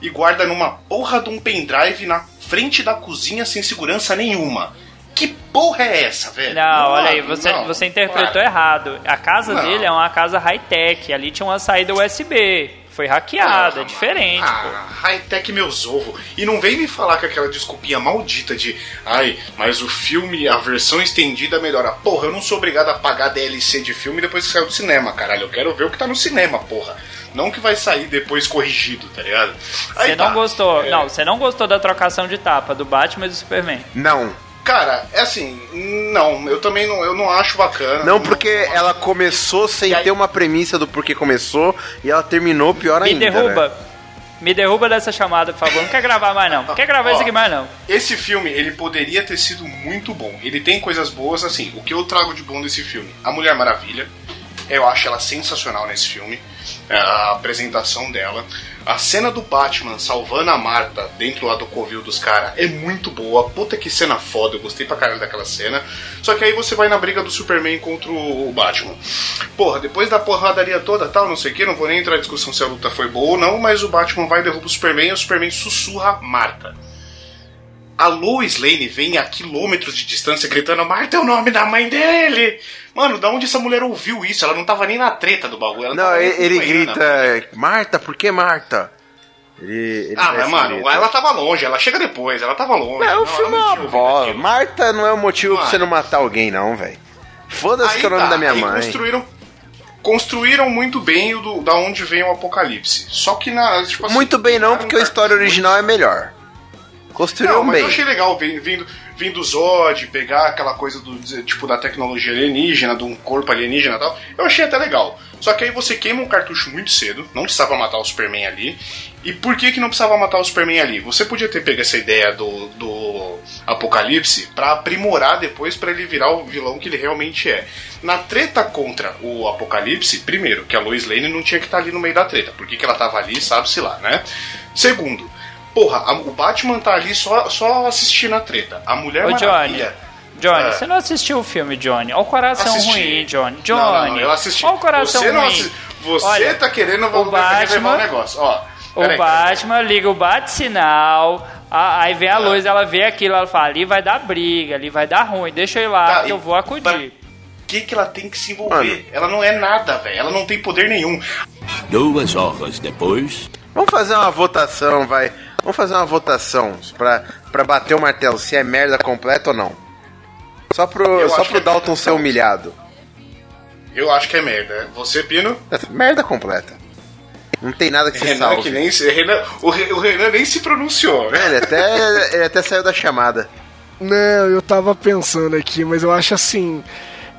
e guarda numa porra de um pendrive na frente da cozinha sem segurança nenhuma. Que porra é essa, velho? Não, olha aí, você, não, você interpretou para. errado. A casa Não. dele é uma casa high-tech. Ali tinha uma saída USB. Foi hackeada, é Ah, diferente, pô. Ah, high-tech meus ovos. E não vem me falar com aquela desculpinha maldita de ai, mas o filme, a versão estendida melhora. Porra, eu não sou obrigado a pagar DLC de filme depois que saiu do cinema, caralho. Eu quero ver o que tá no cinema, porra. Não que vai sair depois corrigido, tá ligado? Você não tá. gostou. É, Não, você não gostou da trocação de tapa do Batman e do Superman. Não. Cara, é assim, não, eu também não, eu não acho bacana. Não, porque ela começou sem aí- ter uma premissa do porquê começou e ela terminou pior Me ainda. derruba. né? Me derruba dessa chamada, por favor. Não quer gravar mais, não. Não quer gravar Ó, isso aqui mais, não. Esse filme, ele poderia ter sido muito bom. Ele tem coisas boas, assim. O que eu trago de bom desse filme? A Mulher Maravilha. Eu acho ela sensacional nesse filme. É, A apresentação dela. A cena do Batman salvando a Marta dentro lá do covil dos caras é muito boa. Puta que cena foda. Eu gostei pra caralho daquela cena. Só que aí você vai na briga do Superman contra o Batman. Porra, depois da porradaria toda tal, não sei o que, não vou nem entrar em discussão se a luta foi boa ou não, mas o Batman vai derruba o Superman e o Superman sussurra Marta. A Lois Lane vem a quilômetros de distância gritando: Marta é o nome da mãe dele! Mano, da onde essa mulher ouviu isso? Ela não tava nem na treta do bagulho. ela Não, ele, ele acompanhando. grita, Marta, por que Marta? Ele, ele Ah, mas mano, grito. ela tava longe, ela chega depois, ela tava longe. Não, Não, o filme é uma bola. Marta não é o motivo pra Mano. você não matar alguém, não, velho. Foda-se que é o nome tá, da minha aí mãe. Construíram, construíram muito bem o do, da onde vem o apocalipse. Só que na. Tipo assim, Muito bem não, porque a um história original é melhor. Construíram Não, mas bem. eu achei legal vin- vindo, vindo Zod, pegar aquela coisa do tipo da tecnologia alienígena, de um corpo alienígena e tal. Eu achei até legal. Só que aí você queima um cartucho muito cedo, não precisava matar o Superman ali. E por que que não precisava matar o Superman ali? Você podia ter pego essa ideia do, do Apocalipse pra aprimorar depois pra ele virar o vilão que ele realmente é. Na treta contra o Apocalipse, primeiro, que a Lois Lane não tinha que estar ali no meio da treta. Por que, que ela tava ali, sabe-se lá, né? Segundo, Porra, a- o Batman tá ali só, só assistindo a treta. A Mulher Ô, Johnny. Maravilha. Johnny, É. você não assistiu o filme, Johnny? Olha o coração Assisti. ruim, Johnny. Johnny. Não, não, eu assisti. Olha o coração você ruim. não assi- Você Olha, tá querendo o Batman- o negócio. Ó, O peraí, Batman liga o bate-sinal, aí vem a Ah. luz, ela vê aquilo, ela fala, ali vai dar briga, ali vai dar ruim, deixa eu ir lá Tá, que eu vou acudir. pra- O que, que ela tem que se envolver? Mano. Ela não é nada, velho. Ela não tem poder nenhum. Duas horas depois. Vamos fazer uma votação, vai. Vamos fazer uma votação pra, pra bater o martelo se é merda completa ou não. Só pro, Eu só pro é Dalton merda. ser humilhado. Eu acho que é merda. Você, Pino? Merda completa. Não tem nada que se Renan, salve. que nem se, Renan, o, Re- o Renan nem se pronunciou, né? Ele até, ele até saiu da chamada. Não, eu tava pensando aqui, mas eu acho assim.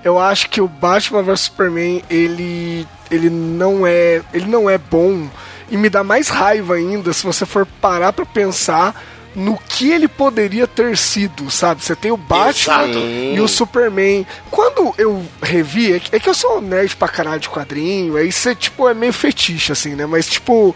Eu acho que o Batman vs Superman, ele. ele não é. ele não é bom. E me dá mais raiva ainda se você for parar pra pensar no que ele poderia ter sido, sabe? Você tem o Batman Exato. e o Superman. Quando eu revi, é que, é que eu sou nerd pra caralho de quadrinho, aí você, tipo, é meio fetiche, assim, né? Mas, tipo,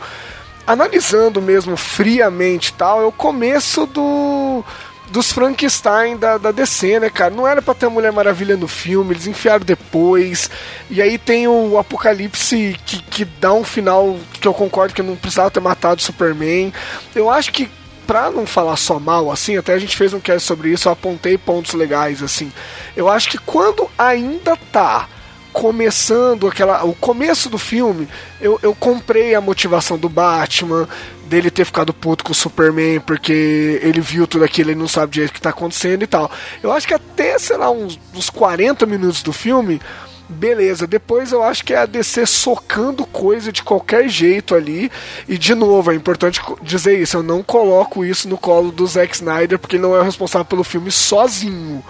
analisando mesmo friamente e tal, é o começo do dos Frankenstein da, da DC, né, cara? Não era pra ter a Mulher Maravilha no filme, eles enfiaram depois. E aí tem o Apocalipse que, que dá um final que eu concordo que não precisava ter matado o Superman. Eu acho que pra não falar só mal, assim, até a gente fez um cast sobre isso, eu apontei pontos legais, assim. Eu acho que quando ainda tá começando aquela o começo do filme eu, eu comprei a motivação do Batman dele ter ficado puto com o Superman porque ele viu tudo aquilo e não sabe direito o que tá acontecendo e tal eu acho que até sei lá uns, uns 40 minutos do filme beleza depois eu acho que é a DC socando coisa de qualquer jeito ali e de novo é importante dizer isso eu não coloco isso no colo do Zack Snyder porque ele não é o responsável pelo filme sozinho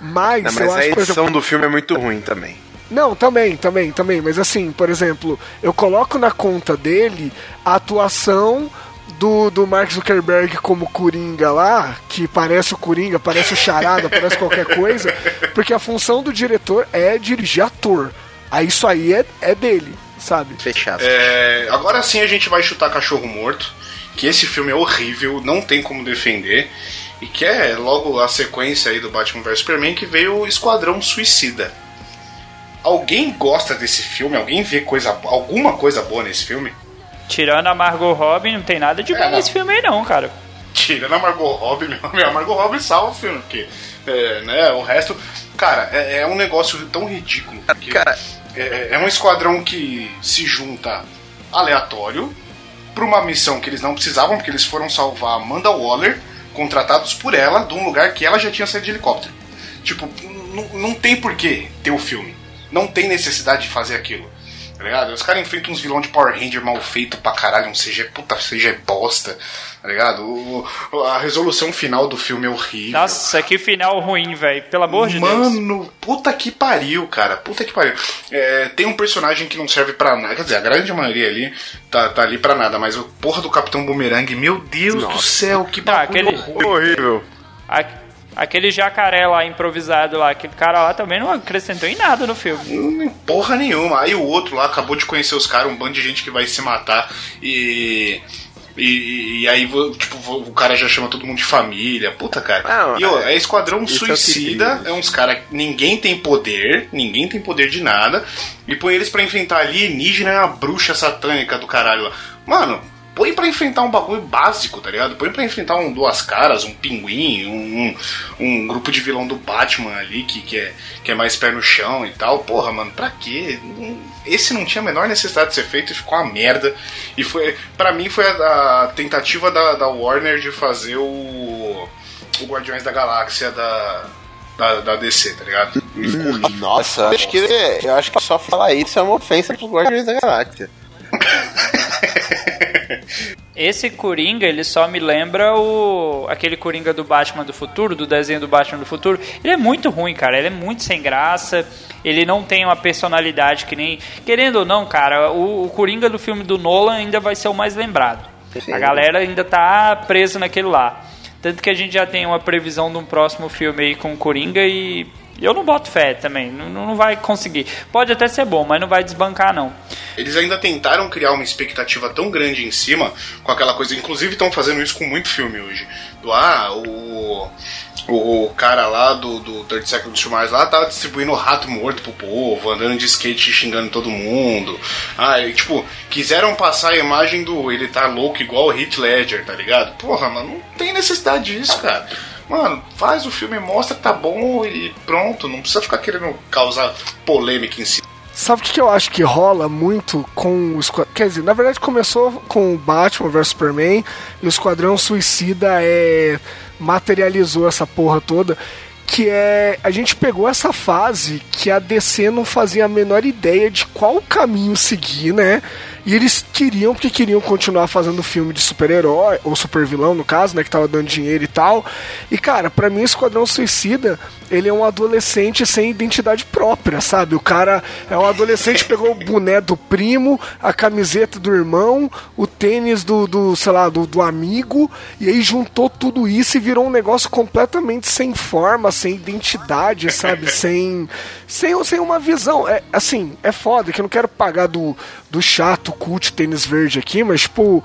mas, Não, eu mas a acho, por exemplo, edição do filme é muito ruim também. Não, também, também, também. Mas assim, por exemplo, eu coloco na conta dele a atuação do, do Mark Zuckerberg como Coringa lá, que parece o Coringa, parece o Charada, parece qualquer coisa, porque a função do diretor é dirigir ator. Aí isso aí é, é dele, sabe? Fechado. É, agora sim a gente vai chutar cachorro morto. Que esse filme é horrível, não tem como defender. E que é logo a sequência aí do Batman vs Superman que veio o Esquadrão Suicida. Alguém gosta desse filme? Alguém vê coisa, alguma coisa boa nesse filme? Tirando a Margot Robbie, não tem nada de É, bom nesse filme aí não, cara. Tirando a Margot Robbie, meu, a Margot Robbie salva o filme, porque é, né, o resto. Cara, é, é um negócio tão ridículo. Cara, é, é um esquadrão que se junta aleatório pra uma missão que eles não precisavam, porque eles foram salvar Amanda Waller, contratados por ela, de um lugar que ela já tinha saído de helicóptero. Tipo, não tem porquê ter o filme. Não tem necessidade de fazer aquilo. Tá ligado? Os caras enfrentam uns vilão de Power Ranger mal feito pra caralho, um CG, puta, CG bosta, tá ligado? O- a resolução final do filme é horrível. Nossa, que final ruim, velho. Pelo amor de Deus. Mano, puta que pariu, cara. Puta que pariu. É, tem um personagem que não serve pra nada. Quer dizer, a grande maioria ali tá, tá ali pra nada. Mas o porra do Capitão Boomerang, meu Deus do céu, que Tá, bagulho aquele- horrível. A- Aquele jacaré lá improvisado lá, aquele cara lá também não acrescentou em nada no filme. Porra nenhuma. Aí o outro lá acabou de conhecer os caras, um bando de gente que vai se matar e. E, e aí, tipo, o cara já chama todo mundo de família. Puta, cara. Não, e ó, é- é Esquadrão é Suicida. diz. É, uns caras. Ninguém tem poder. Ninguém tem poder de nada. E põe eles pra enfrentar alienígena e uma bruxa satânica do caralho lá. Mano. Põe pra enfrentar um bagulho básico, tá ligado? Põe pra enfrentar um Duas Caras, um Pinguim, um, um, um grupo de vilão do Batman ali que, que, é, que é mais pé no chão e tal. Porra, mano, pra quê? Esse não tinha a menor necessidade de ser feito e ficou uma merda. E foi, para mim, foi a, a tentativa da, da Warner de fazer o, o Guardiões da Galáxia da, da, da DC, tá ligado? Nossa, acho que eu acho que só falar isso é uma ofensa pro Guardiões da Galáxia. Esse Coringa, ele só me lembra o aquele Coringa do Batman do futuro, do desenho do Batman do futuro. Ele é muito ruim, cara. Ele é muito sem graça. Ele não tem uma personalidade que nem. Querendo ou não, cara, o, o Coringa do filme do Nolan ainda vai ser o mais lembrado. A galera ainda tá presa naquele lá. Tanto que a gente já tem uma previsão de um próximo filme aí com o Coringa e. Eu não boto fé também, não, não vai conseguir. Pode até ser bom, mas não vai desbancar, não. Eles ainda tentaram criar uma expectativa tão grande em cima com aquela coisa. Inclusive estão fazendo isso com muito filme hoje. Do ah, o. O, cara lá do, do Third Second to lá tava distribuindo rato morto pro povo, andando de skate xingando todo mundo. Ah, e, tipo, quiseram passar a imagem do ele tá louco igual o Heath Ledger, tá ligado? Porra, mano, não tem necessidade disso, cara. Mano, faz o filme, mostra que tá bom e pronto. Não precisa ficar querendo causar polêmica em si. Sabe o que eu acho que rola muito com o Esquadrão? Quer dizer, na verdade começou com o Batman vs Superman e o Esquadrão Suicida é materializou essa porra toda. Que é. A gente pegou essa fase que a DC não fazia a menor ideia de qual caminho seguir, né? E eles queriam, porque queriam continuar fazendo filme de super-herói, ou super-vilão, no caso, né? Que tava dando dinheiro e tal. E, cara, pra mim, Esquadrão Suicida, ele é um adolescente sem identidade própria, sabe? O cara é um adolescente pegou o boné do primo, a camiseta do irmão, o tênis do, do sei lá, do, do amigo, e aí juntou tudo isso e virou um negócio completamente sem forma, sem identidade, sabe? sem, sem, sem uma visão. É, assim, é foda que eu não quero pagar do, do chato cult tênis verde aqui, mas, tipo,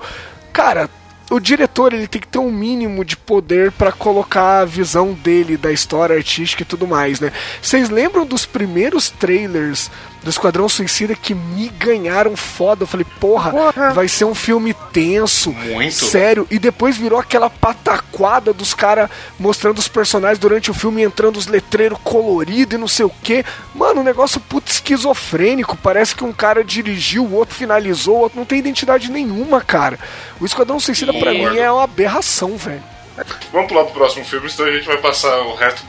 cara, o diretor ele tem que ter um mínimo de poder pra colocar a visão dele da história artística e tudo mais, né? Vocês lembram dos primeiros trailers do Esquadrão Suicida que me ganharam foda? Eu falei, porra, vai ser um filme tenso, Muito. sério, e depois virou aquela pataquada dos caras mostrando os personagens durante o filme entrando os letreiros coloridos e não sei o que. Mano, um negócio puto esquizofrênico. Parece que um cara dirigiu, o outro finalizou, o outro não tem identidade nenhuma, cara. O Esquadrão Suicida pra Concordo. mim é uma aberração, velho. Vamos pular pro próximo filme, senão a gente vai passar o resto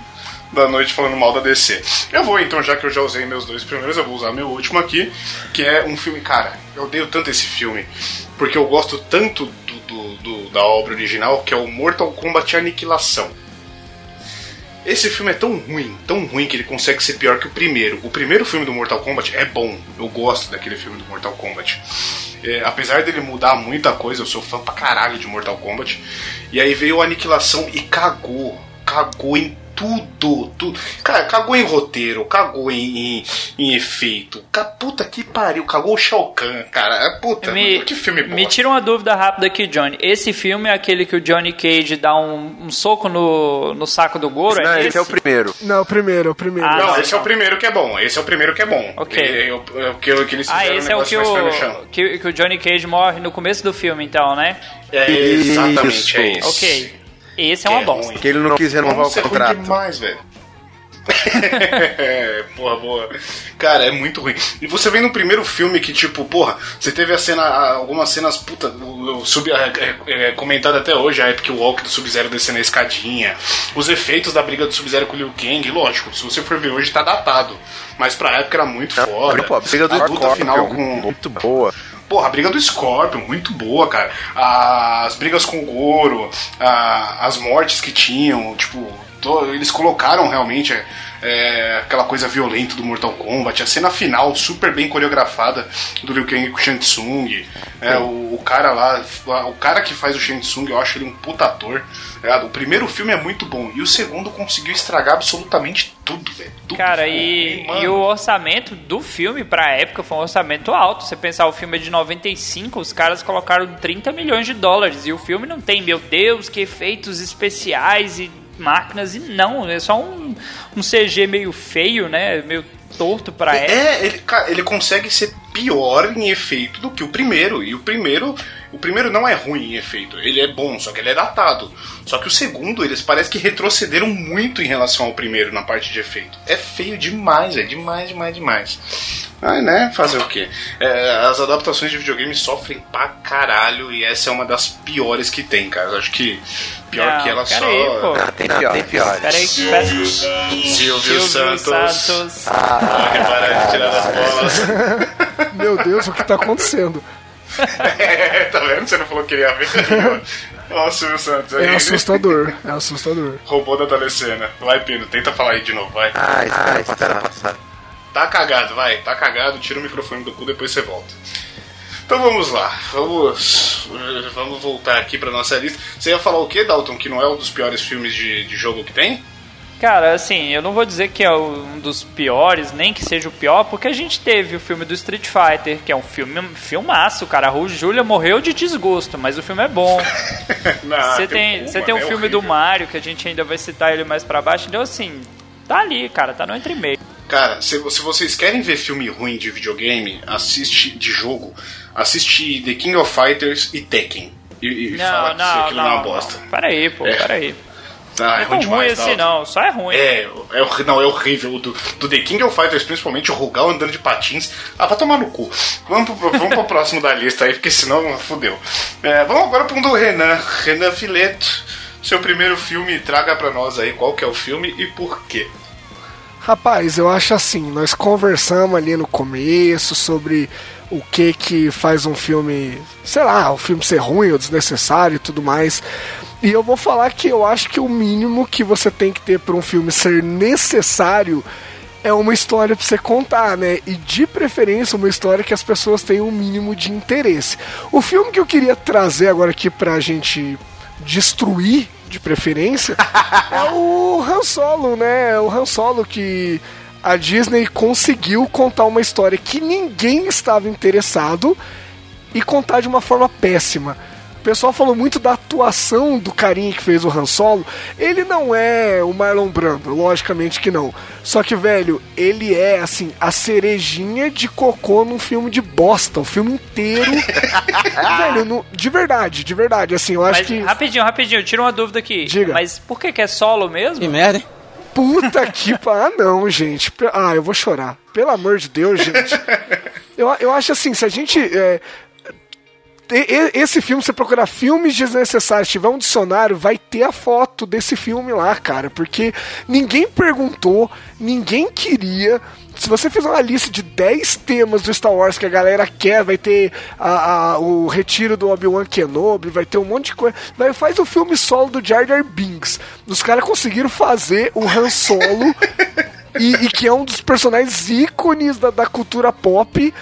da noite falando mal da DC. Eu vou então, já que eu já usei meus dois primeiros, eu vou usar meu último aqui, que é um filme, cara, eu odeio tanto esse filme, porque eu gosto tanto do, do- do- da obra original, que é o Mortal Kombat Aniquilação. Esse filme é tão ruim, tão ruim que ele consegue ser pior que o primeiro. O primeiro filme do Mortal Kombat é bom, eu gosto daquele filme do Mortal Kombat. É, apesar dele mudar muita coisa, eu sou fã pra caralho de Mortal Kombat. E aí veio a Aniquilação e cagou, cagou em tudo, tudo. Cara, cagou em roteiro, cagou em, em, em efeito. Puta que pariu, cagou o Shao Kahn, cara. Puta, Me, mano, que filme bom. me tira uma dúvida rápida aqui, Johnny. Esse filme é aquele que o Johnny Cage dá um, um soco no, no saco do Goro? Não, é esse é o primeiro. Não, o primeiro, o primeiro. Ah, Não, não, esse é não. o primeiro que é bom. Esse é o primeiro que é bom. Ok. É, é o- é o que, que eles Ah, esse é o que o, que, que o Johnny Cage morre no começo do filme, então, né? É, exatamente, Isso. é isso. Ok. Esse é uma Que bosta. ruim. Que ele não quis renovar Nossa, o é ruim contrato. demais, velho. é, porra, boa. Cara, é muito ruim. E você vê no primeiro filme que, tipo, porra, você teve a cena, algumas cenas, puta, o, o sub, é, é, é comentado até hoje, a Epic Walk do Sub-Zero descendo a escadinha, os efeitos da briga do Sub-Zero com o Liu Kang, lógico, se você for ver hoje tá datado. Mas pra época era muito foda. Pô, a briga do a luta final com. muito boa. Porra, a briga do Scorpion, muito boa, cara. As brigas com o Goro, as mortes que tinham, tipo, eles colocaram realmente é, é, aquela coisa violenta do Mortal Kombat. A cena final, super bem coreografada do Liu Kang com o Shang Tsung. É, o, o cara lá, o cara que faz o Shang Tsung, eu acho ele um puta ator. ligado? O primeiro filme é muito bom e o segundo conseguiu estragar absolutamente tudo, velho. Cara, e, e o orçamento do filme pra época foi um orçamento alto. Você pensar, o filme é de 95, os caras colocaram 30 milhões de dólares. E o filme não tem, meu Deus, que efeitos especiais e máquinas. E não, é só um, um CG meio feio, né? Meio torto pra época. É, ele, cara, ele consegue ser pior em efeito do que o primeiro. E o primeiro, o primeiro não é ruim em efeito. Ele é bom, só que ele é datado. Só que o segundo, eles parece que retrocederam muito em relação ao primeiro na parte de efeito. É feio demais, é demais, demais, demais. Ai, né? Fazer o quê? É, as adaptações de videogame sofrem pra caralho e essa é uma das piores que tem, cara. Eu acho que pior Não, que ela só. aí, pô. Ah, tem pior, tem pior. Pera aí, pera aí. Silvio, Silvio Santos. Santos. Vai parar de tirar as bolas. Meu Deus, o que tá acontecendo? É, tá vendo? Você não falou que queria ver. Ó, o Silvio Santos aí. É assustador, é assustador. Roubou da telecena. Vai, Pino, tenta falar aí de novo, vai. Ai, ai, passado, passado. Tá cagado, vai. Tá cagado, tira o microfone do cu, depois você volta. Então vamos lá, vamos, vamos voltar aqui pra nossa lista. Você ia falar o que, Dalton? Que não é um dos piores filmes de, de jogo que tem? Cara, assim, eu não vou dizer que é um dos piores, nem que seja o pior, porque a gente teve o filme do Street Fighter, que é um filme um filmaço, cara. A Ru Júlia morreu de desgosto, mas o filme é bom. Você tem, um, você tem o mano, é filme do horrível. Mario, que a gente ainda vai citar ele mais pra baixo, então assim, tá ali, cara, tá no entre meio. Cara, se, se vocês querem ver filme ruim de videogame, assiste de jogo, assiste The King of Fighters e Tekken. E, e Não, fala que não, aquilo não, é uma bosta. não. Pera aí, pô, É. pera aí. Ah, é Não é ruim demais, assim Dalton. não, só é ruim. É, é, não, é horrível. O do, do The King of Fighters, principalmente o Rugal andando de patins. Ah, vai tomar no cu. Vamos pro, vamos pro próximo da lista aí, porque senão fudeu. É, vamos agora pro um do Renan. Renan Fileto. Seu primeiro filme, traga pra nós aí qual que é o filme e por quê. Rapaz, eu acho assim, nós conversamos ali no começo sobre o que que faz um filme, sei lá, o filme ser ruim ou desnecessário e tudo mais. E eu vou falar que eu acho que o mínimo que você tem que ter para um filme ser necessário é uma história pra você contar, né? E de preferência uma história que as pessoas tenham um mínimo de interesse. O filme que eu queria trazer agora aqui pra gente destruir, de preferência, é o Han Solo, né? O Han Solo que a Disney conseguiu contar uma história que ninguém estava interessado e contar de uma forma péssima. O pessoal falou muito da atuação do carinha que fez o Han Solo. Ele não é o Marlon Brando, logicamente que não. Só que, velho, ele é, assim, a cerejinha de cocô num filme de bosta. O filme inteiro. velho, no- de verdade, de verdade. Assim, eu acho Mas que. rapidinho, rapidinho, tira uma dúvida aqui. Diga. Mas por que que é solo mesmo? merda, hein? Puta que pa... Ah, não, gente. Ah, eu vou chorar. Pelo amor de Deus, gente. Eu, eu acho assim, se a gente. é, Esse filme, você procurar filmes desnecessários, tiver um dicionário, vai ter a foto desse filme lá, cara. Porque ninguém perguntou, ninguém queria. Se você fizer uma lista de 10 temas do Star Wars que a galera quer, vai ter a- a- o retiro do Obi-Wan Kenobi, vai ter um monte de coisa. Vai, faz o filme solo do Jar Jar Binks. Os caras conseguiram fazer o Han Solo, e, e que é um dos personagens ícones da, da cultura pop,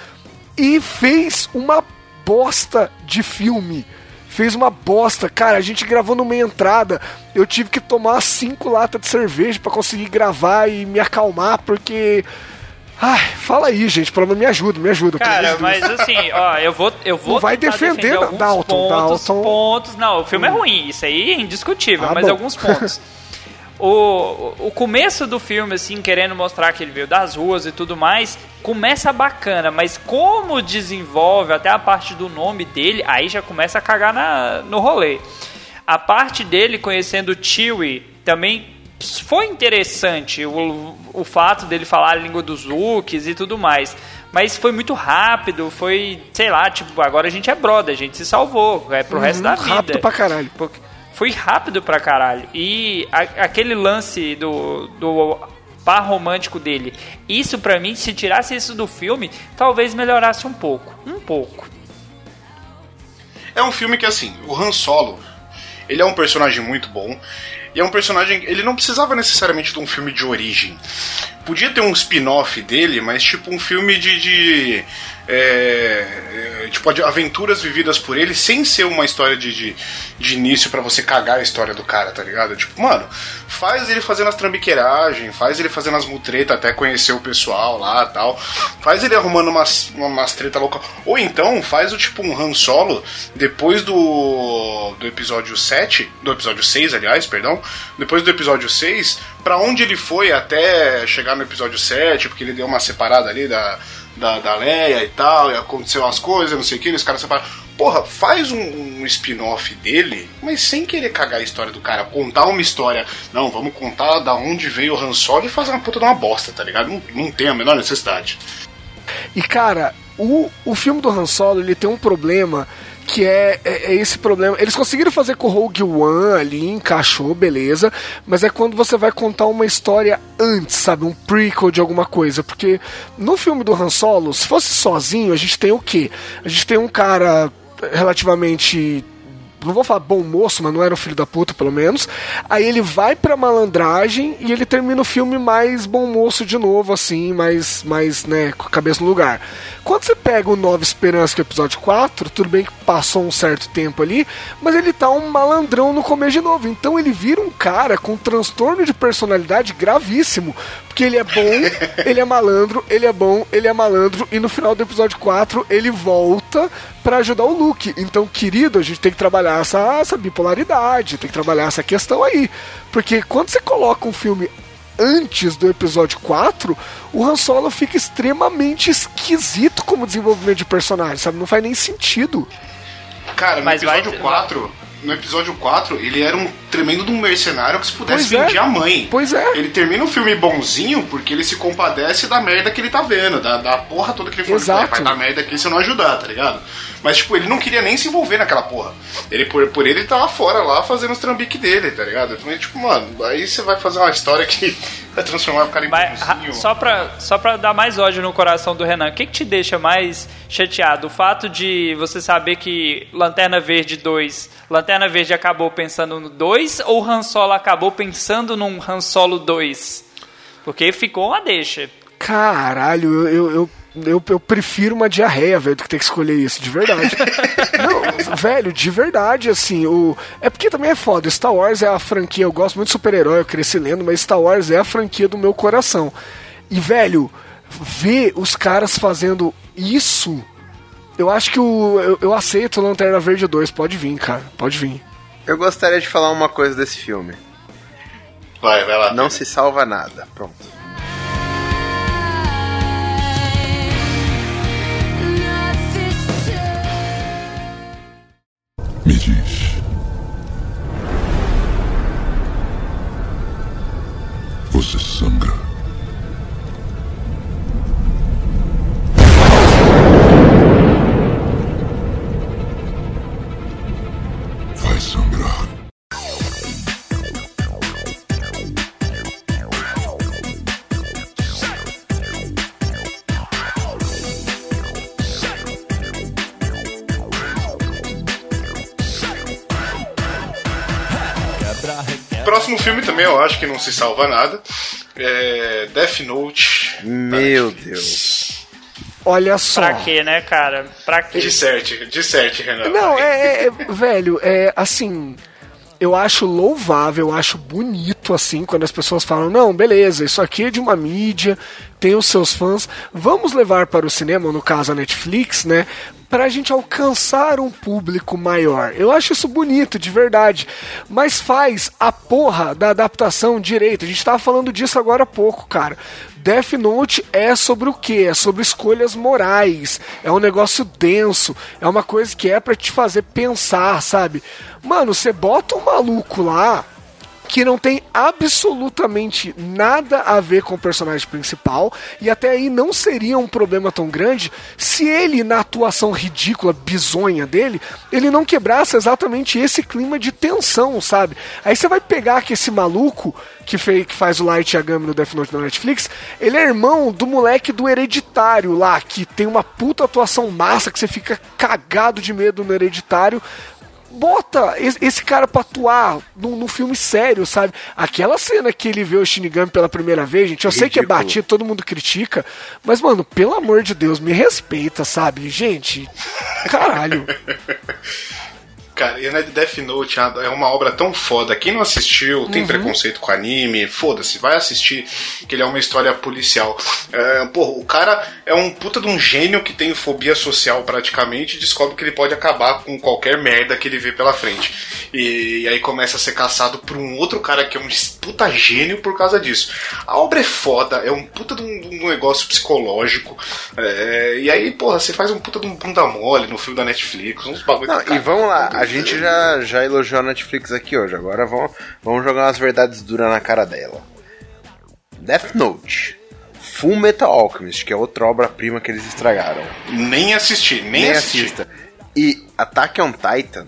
e fez uma bosta de filme. fez uma bosta. Cara, a gente gravou numa entrada. Eu tive que tomar cinco latas de cerveja para conseguir gravar e me acalmar, porque. Ai, fala aí, gente, pelo menos me ajuda, me ajuda. Cara, mas assim, ó, eu vou, eu vou Não vai defender, defender Dalton, pontos, Dalton. pontos. Não, o filme é ruim, isso aí é indiscutível, Ah, mas bom. alguns pontos. O, o começo do filme, assim, querendo mostrar que ele veio das ruas e tudo mais, começa bacana, mas como desenvolve até a parte do nome dele, aí já começa a cagar na, no rolê. A parte dele conhecendo o Chewie também foi interessante, o, o fato dele falar a língua dos Wookiees e tudo mais. Mas foi muito rápido, foi, sei lá, tipo, agora a gente é brother, a gente se salvou, é pro resto da vida. Uhum, rápido pra caralho. Porque foi rápido pra caralho. E a- aquele lance do, do par romântico dele, isso pra mim, se tirasse isso do filme, talvez melhorasse um pouco. Um pouco. É um filme que, assim, o Han Solo, ele é um personagem muito bom. E é um personagem. Ele não precisava necessariamente de um filme de origem. Podia ter um spin-off dele, mas tipo um filme de. de é, tipo, aventuras vividas por ele, sem ser uma história de, de, de início pra você cagar a história do cara, tá ligado? Tipo, mano, faz ele fazendo as trambiqueiragens, faz ele fazendo as mutretas até conhecer o pessoal lá tal. Faz ele arrumando umas, umas treta louca. Ou então faz o tipo um Han Solo depois do, do episódio 7, do episódio 6, aliás, perdão, depois do episódio 6, pra onde ele foi até chegar no episódio 7, porque ele deu uma separada ali da, da, da Leia e tal, e aconteceu umas coisas, não sei o que, os caras separaram. Porra, faz um, um spin-off dele, mas sem querer cagar a história do cara. Contar uma história. Não, vamos contar da onde veio o Han Solo e fazer uma puta de uma bosta, tá ligado? Não, não tem a menor necessidade. E cara, o, o filme do Han Solo ele tem um problema que é, é, é esse problema. Eles conseguiram fazer com o Rogue One ali, encaixou, beleza. Mas é quando você vai contar uma história antes, sabe? Um prequel de alguma coisa. Porque no filme do Han Solo, se fosse sozinho, a gente tem o quê? A gente tem um cara relativamente não vou falar bom moço, mas não era um filho da puta, pelo menos. Aí ele vai pra malandragem e ele termina o filme mais bom moço de novo, assim, mais, mais né, com a cabeça no lugar. Quando você pega o Nova Esperança, que é o episódio 4, tudo bem que passou um certo tempo ali, mas ele tá um malandrão no começo de novo. Então ele vira um cara com transtorno de personalidade gravíssimo. Porque ele é bom, ele é malandro, ele é bom, ele é malandro, e no final do episódio 4 ele volta pra ajudar o Luke. Então, querido, a gente tem que trabalhar essa, essa bipolaridade, tem que trabalhar essa questão aí. Porque quando você coloca um filme antes do episódio 4, o Han Solo fica extremamente esquisito como desenvolvimento de personagem, sabe? Não faz nem sentido. Cara, no Mas vai episódio ter- 4, no episódio 4, ele era um tremendo de um mercenário que se pudesse Pois é. vendia a mãe. Pois é. Ele termina o filme bonzinho porque ele se compadece da merda que ele tá vendo, da, da porra toda que ele. Exato. Vai dar merda aqui se eu não ajudar, tá ligado? Mas, tipo, ele não queria nem se envolver naquela porra. Ele, por, por ele, ele tava fora lá fazendo os trambiques dele, tá ligado? Então, tipo, mano, aí você vai fazer uma história que vai transformar o cara em Mas, ra- bonzinho. só, pra, só pra dar mais ódio no coração do Renan, o que, que te deixa mais chateado? O fato de você saber que Lanterna Verde 2, Lanterna Verde acabou pensando no 2 ou Han Solo acabou pensando num Han Solo 2? Porque ficou uma deixa. Caralho, eu, eu, eu, eu, prefiro uma diarreia, velho, do que ter que escolher isso, de verdade. Não, velho, de verdade, assim, o. É porque também é foda. Star Wars é a franquia, eu gosto muito de super-herói, eu cresci lendo, mas Star Wars é a franquia do meu coração. E, velho, ver os caras fazendo isso. Eu acho que o, eu, eu aceito o Lanterna Verde 2. Pode vir, cara. Pode vir. Eu gostaria de falar uma coisa desse filme. Vai, vai lá. Não se salva nada. Pronto. Me diz. Você sangra. Próximo filme também eu acho que não se salva nada. É Death Note. Meu Deus. Olha só. Pra quê, né, cara? Pra quê? Disserte, disserte, Renan. Não, é, é- é- velho, é assim. Eu acho louvável, eu acho bonito assim quando as pessoas falam: não, beleza, isso aqui é de uma mídia, tem os seus fãs, vamos levar para o cinema, no caso a Netflix, né? Pra gente alcançar um público maior. Eu acho isso bonito, de verdade. Mas faz a porra da adaptação direito. A gente tava falando disso agora há pouco, cara. Death Note é sobre o que? É sobre escolhas morais. É um negócio denso. É uma coisa que é pra te fazer pensar, sabe? Mano, você bota um maluco lá que não tem absolutamente nada a ver com o personagem principal e até aí não seria um problema tão grande se ele na atuação ridícula, bizonha dele, ele não quebrasse exatamente esse clima de tensão, sabe? Aí você vai pegar que esse maluco que, fez, que faz o Light Yagami no Death Note da Netflix, ele é irmão do moleque do Hereditário lá, que tem uma puta atuação massa que você fica cagado de medo no Hereditário bota es- esse cara pra atuar num, num filme sério, sabe? Aquela cena que ele vê o Shinigami pela primeira vez, gente, eu sei que é Ridículo. batido, todo mundo critica, mas, mano, pelo amor de Deus, me respeita, sabe? Gente, caralho. Cara, e né, Death Note é uma obra tão foda. Quem não assistiu, Uhum. tem preconceito com anime, foda-se, vai assistir, que ele é uma história policial. É, porra, o cara é um puta de um gênio que tem fobia social praticamente e descobre que ele pode acabar com qualquer merda que ele vê pela frente. E, aí começa a ser caçado por um outro cara que é um puta gênio por causa disso. A obra é foda, é um puta de um, de um negócio psicológico. é, e aí, porra, você faz um puta de um bunda mole no filme da Netflix, uns bagulho Não, e vamos lá, a. gente já, já elogiou a Netflix aqui hoje, agora vamos, vamos jogar umas verdades duras na cara dela. Death Note, Full Metal Alchemist, que é outra obra-prima que eles estragaram. Nem assisti, nem, Nem assisti. assista. E Attack on Titan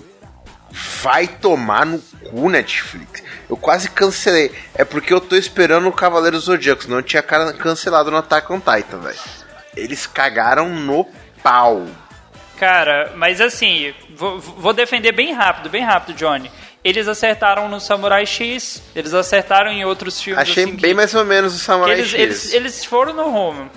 vai tomar no cu Netflix. Eu quase cancelei. É porque eu tô esperando o Cavaleiro Zodíaco, senão eu tinha cancelado no Attack on Titan, velho. Eles cagaram no pau. Cara, mas assim, vou, vou defender bem rápido, bem rápido, Johnny. Eles acertaram no Samurai X, eles acertaram em outros filmes. Achei assim, bem que, mais ou menos o que Samurai eles, X. eles, eles foram no rumo.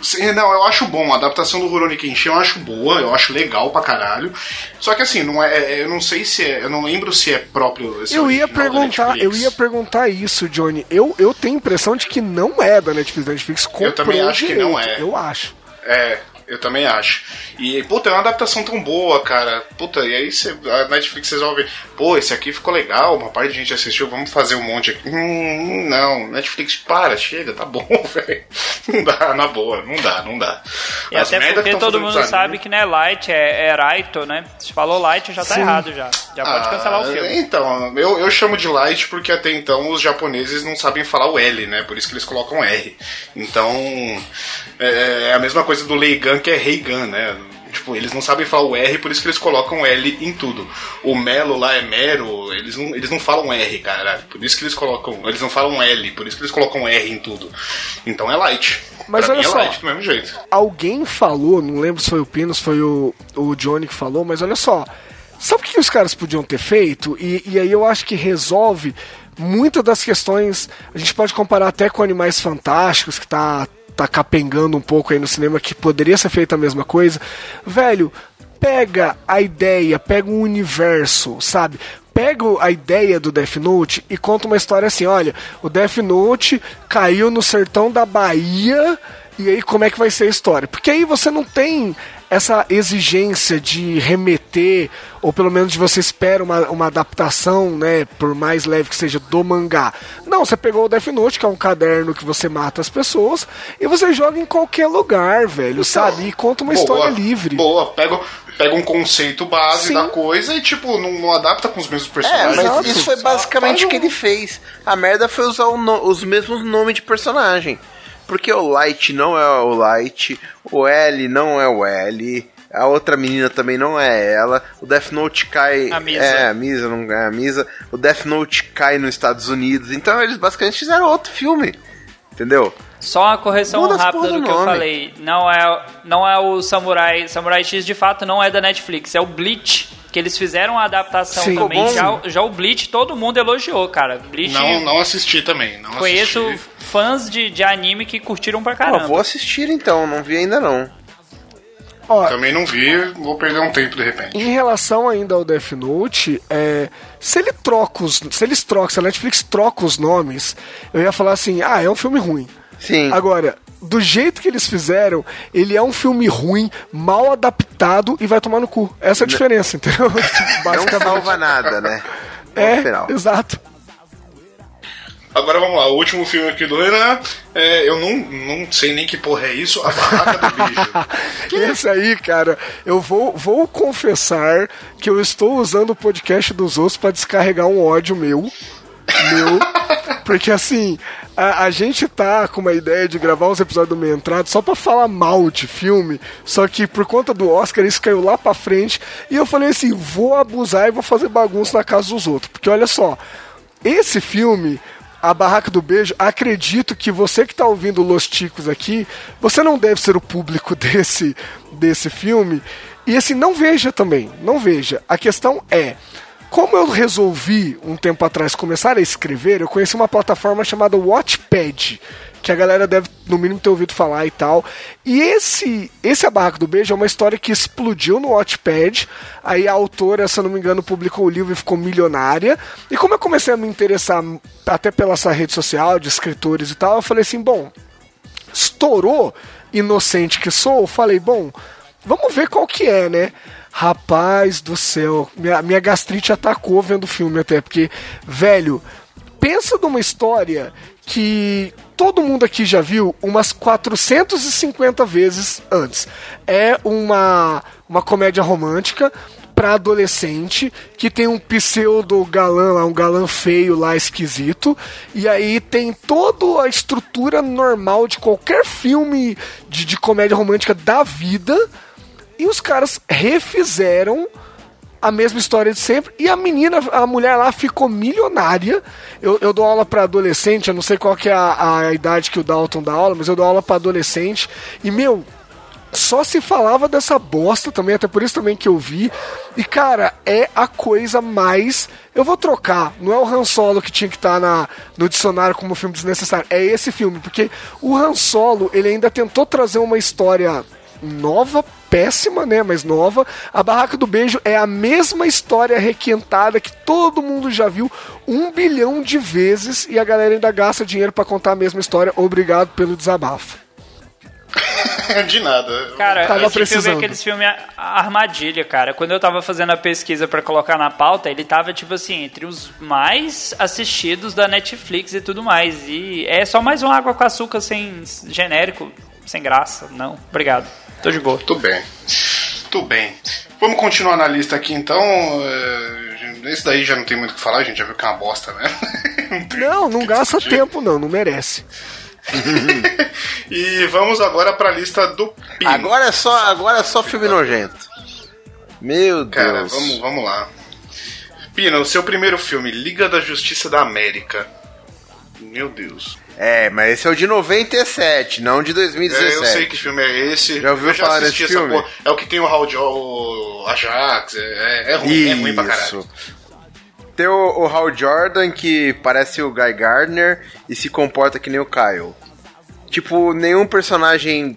Sim, Não, eu acho bom. A adaptação do Rurouni Kenshin eu acho boa, eu acho legal pra caralho. Só que assim, não é, é- eu não sei se é. Eu não lembro se é próprio. Eu ia perguntar, eu ia perguntar isso, Johnny. Eu, eu tenho a impressão de que não é da Netflix. Da Netflix comprou também acho que direito, não é. Eu acho. É, eu também acho. E, puta, é uma adaptação tão boa, cara. Puta, e aí cê, a Netflix resolve, pô, esse aqui ficou legal, uma parte de gente assistiu, vamos fazer um monte aqui. Hum, não, Netflix, para, chega, tá bom, velho. Não dá, na boa, não dá, não dá. E As até porque todo mundo sabe que não é Light, é, é Raito, né? Se falou Light, já tá Sim. errado já. Já pode cancelar o Ah, filme. Então, eu, eu chamo de light porque até então os japoneses não sabem falar o L, né? Por isso que eles colocam R. Então, é, é a mesma coisa do Leigan que é Reigan, né? Tipo, eles não sabem falar o R, por isso que eles colocam L em tudo. O Melo lá é Mero, eles não, eles não falam R, cara. Por isso que eles colocam. Eles não falam L, por isso que eles colocam R em tudo. Então é light. Mas pra olha é só. light do mesmo jeito. Alguém falou, não lembro se foi o Pino, se foi o, o Johnny que falou, mas olha só. Sabe o que os caras podiam ter feito? E, e aí eu acho que resolve muitas das questões. A gente pode comparar até com Animais Fantásticos, que tá, tá capengando um pouco aí no cinema, que poderia ser feita a mesma coisa. Velho, pega a ideia, pega um universo, sabe? Pega a ideia do Death Note e conta uma história assim: olha, o Death Note caiu no sertão da Bahia. E aí, como é que vai ser a história? Porque aí você não tem essa exigência de remeter, ou pelo menos de você espera uma, uma adaptação, né, por mais leve que seja, do mangá. Não, você pegou o Death Note, que é um caderno que você mata as pessoas, e você joga em qualquer lugar, velho, sabe? E conta uma Boa, história livre. Boa, pega, pega um conceito base Sim. da coisa e, tipo, não, não adapta com os mesmos É, personagens. mas Exato. isso foi basicamente o que ele fez. A merda foi usar o no- os mesmos nomes de personagem. Porque o Light não é o Light, o L não é o L, a outra menina também não é ela, o Death Note cai. A Misa. É, a Misa não é a Misa. O Death Note cai nos Estados Unidos. Então eles basicamente fizeram outro filme. Entendeu? Só uma correção Muda rápida do do que eu falei. Não é, não é o Samurai. Samurai X de fato não é da Netflix, é o Bleach. Que eles fizeram a adaptação Sim. também. Já, já o Bleach todo mundo elogiou, cara. Bleach. Não, não assisti também. Não Conheço assisti. fãs de, de anime que curtiram pra caramba. vou assistir então, não vi ainda não. Ó, Também não vi, vou perder um tempo de repente. Em relação ainda ao Death Note, é, se ele troca os, se eles trocam, se a Netflix troca os nomes, eu ia falar assim, ah, é um filme ruim. Sim. Agora, do jeito que eles fizeram, ele é um filme ruim, mal adaptado e vai tomar no cu. Essa é a diferença, entendeu? Não salva nada, né? É, exato. Agora vamos lá, o último filme aqui do Renan. é, eu não, não sei nem que porra é isso, A Barraca do Bicho. Esse aí, cara, eu vou, vou confessar que eu estou usando o podcast dos outros pra descarregar um ódio meu. Meu. Porque assim, a, a gente tá com uma ideia de gravar uns episódios do Meia Entrada só pra falar mal de filme. Só que por conta do Oscar isso caiu lá pra frente. E eu falei assim: vou abusar e vou fazer bagunça na casa dos outros. Porque olha só, esse filme. A Barraca do Beijo, acredito que você que está ouvindo Los Ticos aqui, você não deve ser o público desse, desse filme. E assim, não veja também, não veja. A questão é, como eu resolvi um tempo atrás começar a escrever, eu conheci uma plataforma chamada Watchpad, que a galera deve no mínimo ter ouvido falar e tal. E esse, esse A Barraca do Beijo é uma história que explodiu no Watchpad. Aí a autora, se eu não me engano, publicou o livro e ficou milionária. E como eu comecei a me interessar até pela essa rede social de escritores e tal, eu falei assim, bom, estourou, inocente que sou, falei, bom, vamos ver qual que é, né? Rapaz do céu, minha, minha gastrite atacou vendo o filme até, porque, velho, pensa numa história que todo mundo aqui já viu umas 450 vezes antes. É uma, uma comédia romântica para adolescente que tem um pseudo galã lá, um galã feio lá esquisito, e aí tem toda a estrutura normal de qualquer filme de, de comédia romântica da vida, e os caras refizeram a mesma história de sempre. E a menina, a mulher lá ficou milionária. Eu, eu dou aula para adolescente, eu não sei qual que é a, a idade que o Dalton dá aula, mas eu dou aula para adolescente. E, meu, só se falava dessa bosta também, até por isso também que eu vi. E, cara, é a coisa mais. Eu vou trocar, não é o Han Solo que tinha que estar na, no dicionário como filme desnecessário, é esse filme, porque o Han Solo, ele ainda tentou trazer uma história nova, péssima, né, mas nova. A Barraca do Beijo é a mesma história requentada que todo mundo já viu um bilhão de vezes e a galera ainda gasta dinheiro pra contar a mesma história. Obrigado pelo desabafo. de nada. Cara, Tava esse filme precisando. é aqueles filmes armadilha, cara. Quando eu tava fazendo a pesquisa pra colocar na pauta, ele tava, tipo assim, entre os mais assistidos da Netflix e tudo mais. E é só mais um água com açúcar sem genérico, sem graça. Não, obrigado. Tô de boa. Tudo bem. Tudo bem. Vamos continuar na lista aqui então. É, Esse daí já não tem muito o que falar, a gente já viu que é uma bosta, né? tem Não, não gasta discutir. tempo, não, não merece. E vamos agora pra lista do Pino. Agora é só, agora é só filme nojento. Meu Cara, Deus. vamos, vamos lá. Pino, o seu primeiro filme, Liga da Justiça da América. Meu Deus. É, mas esse é o de 97, não de É, 2017. eu sei que filme é esse. Já ouviu eu falar desse filme? porra. É o que tem o Hal o Ajax. É, é ruim, é ruim pra caralho. Isso. Tem o, o Hal Jordan, que parece o Guy Gardner e se comporta que nem o Kyle. Tipo, nenhum personagem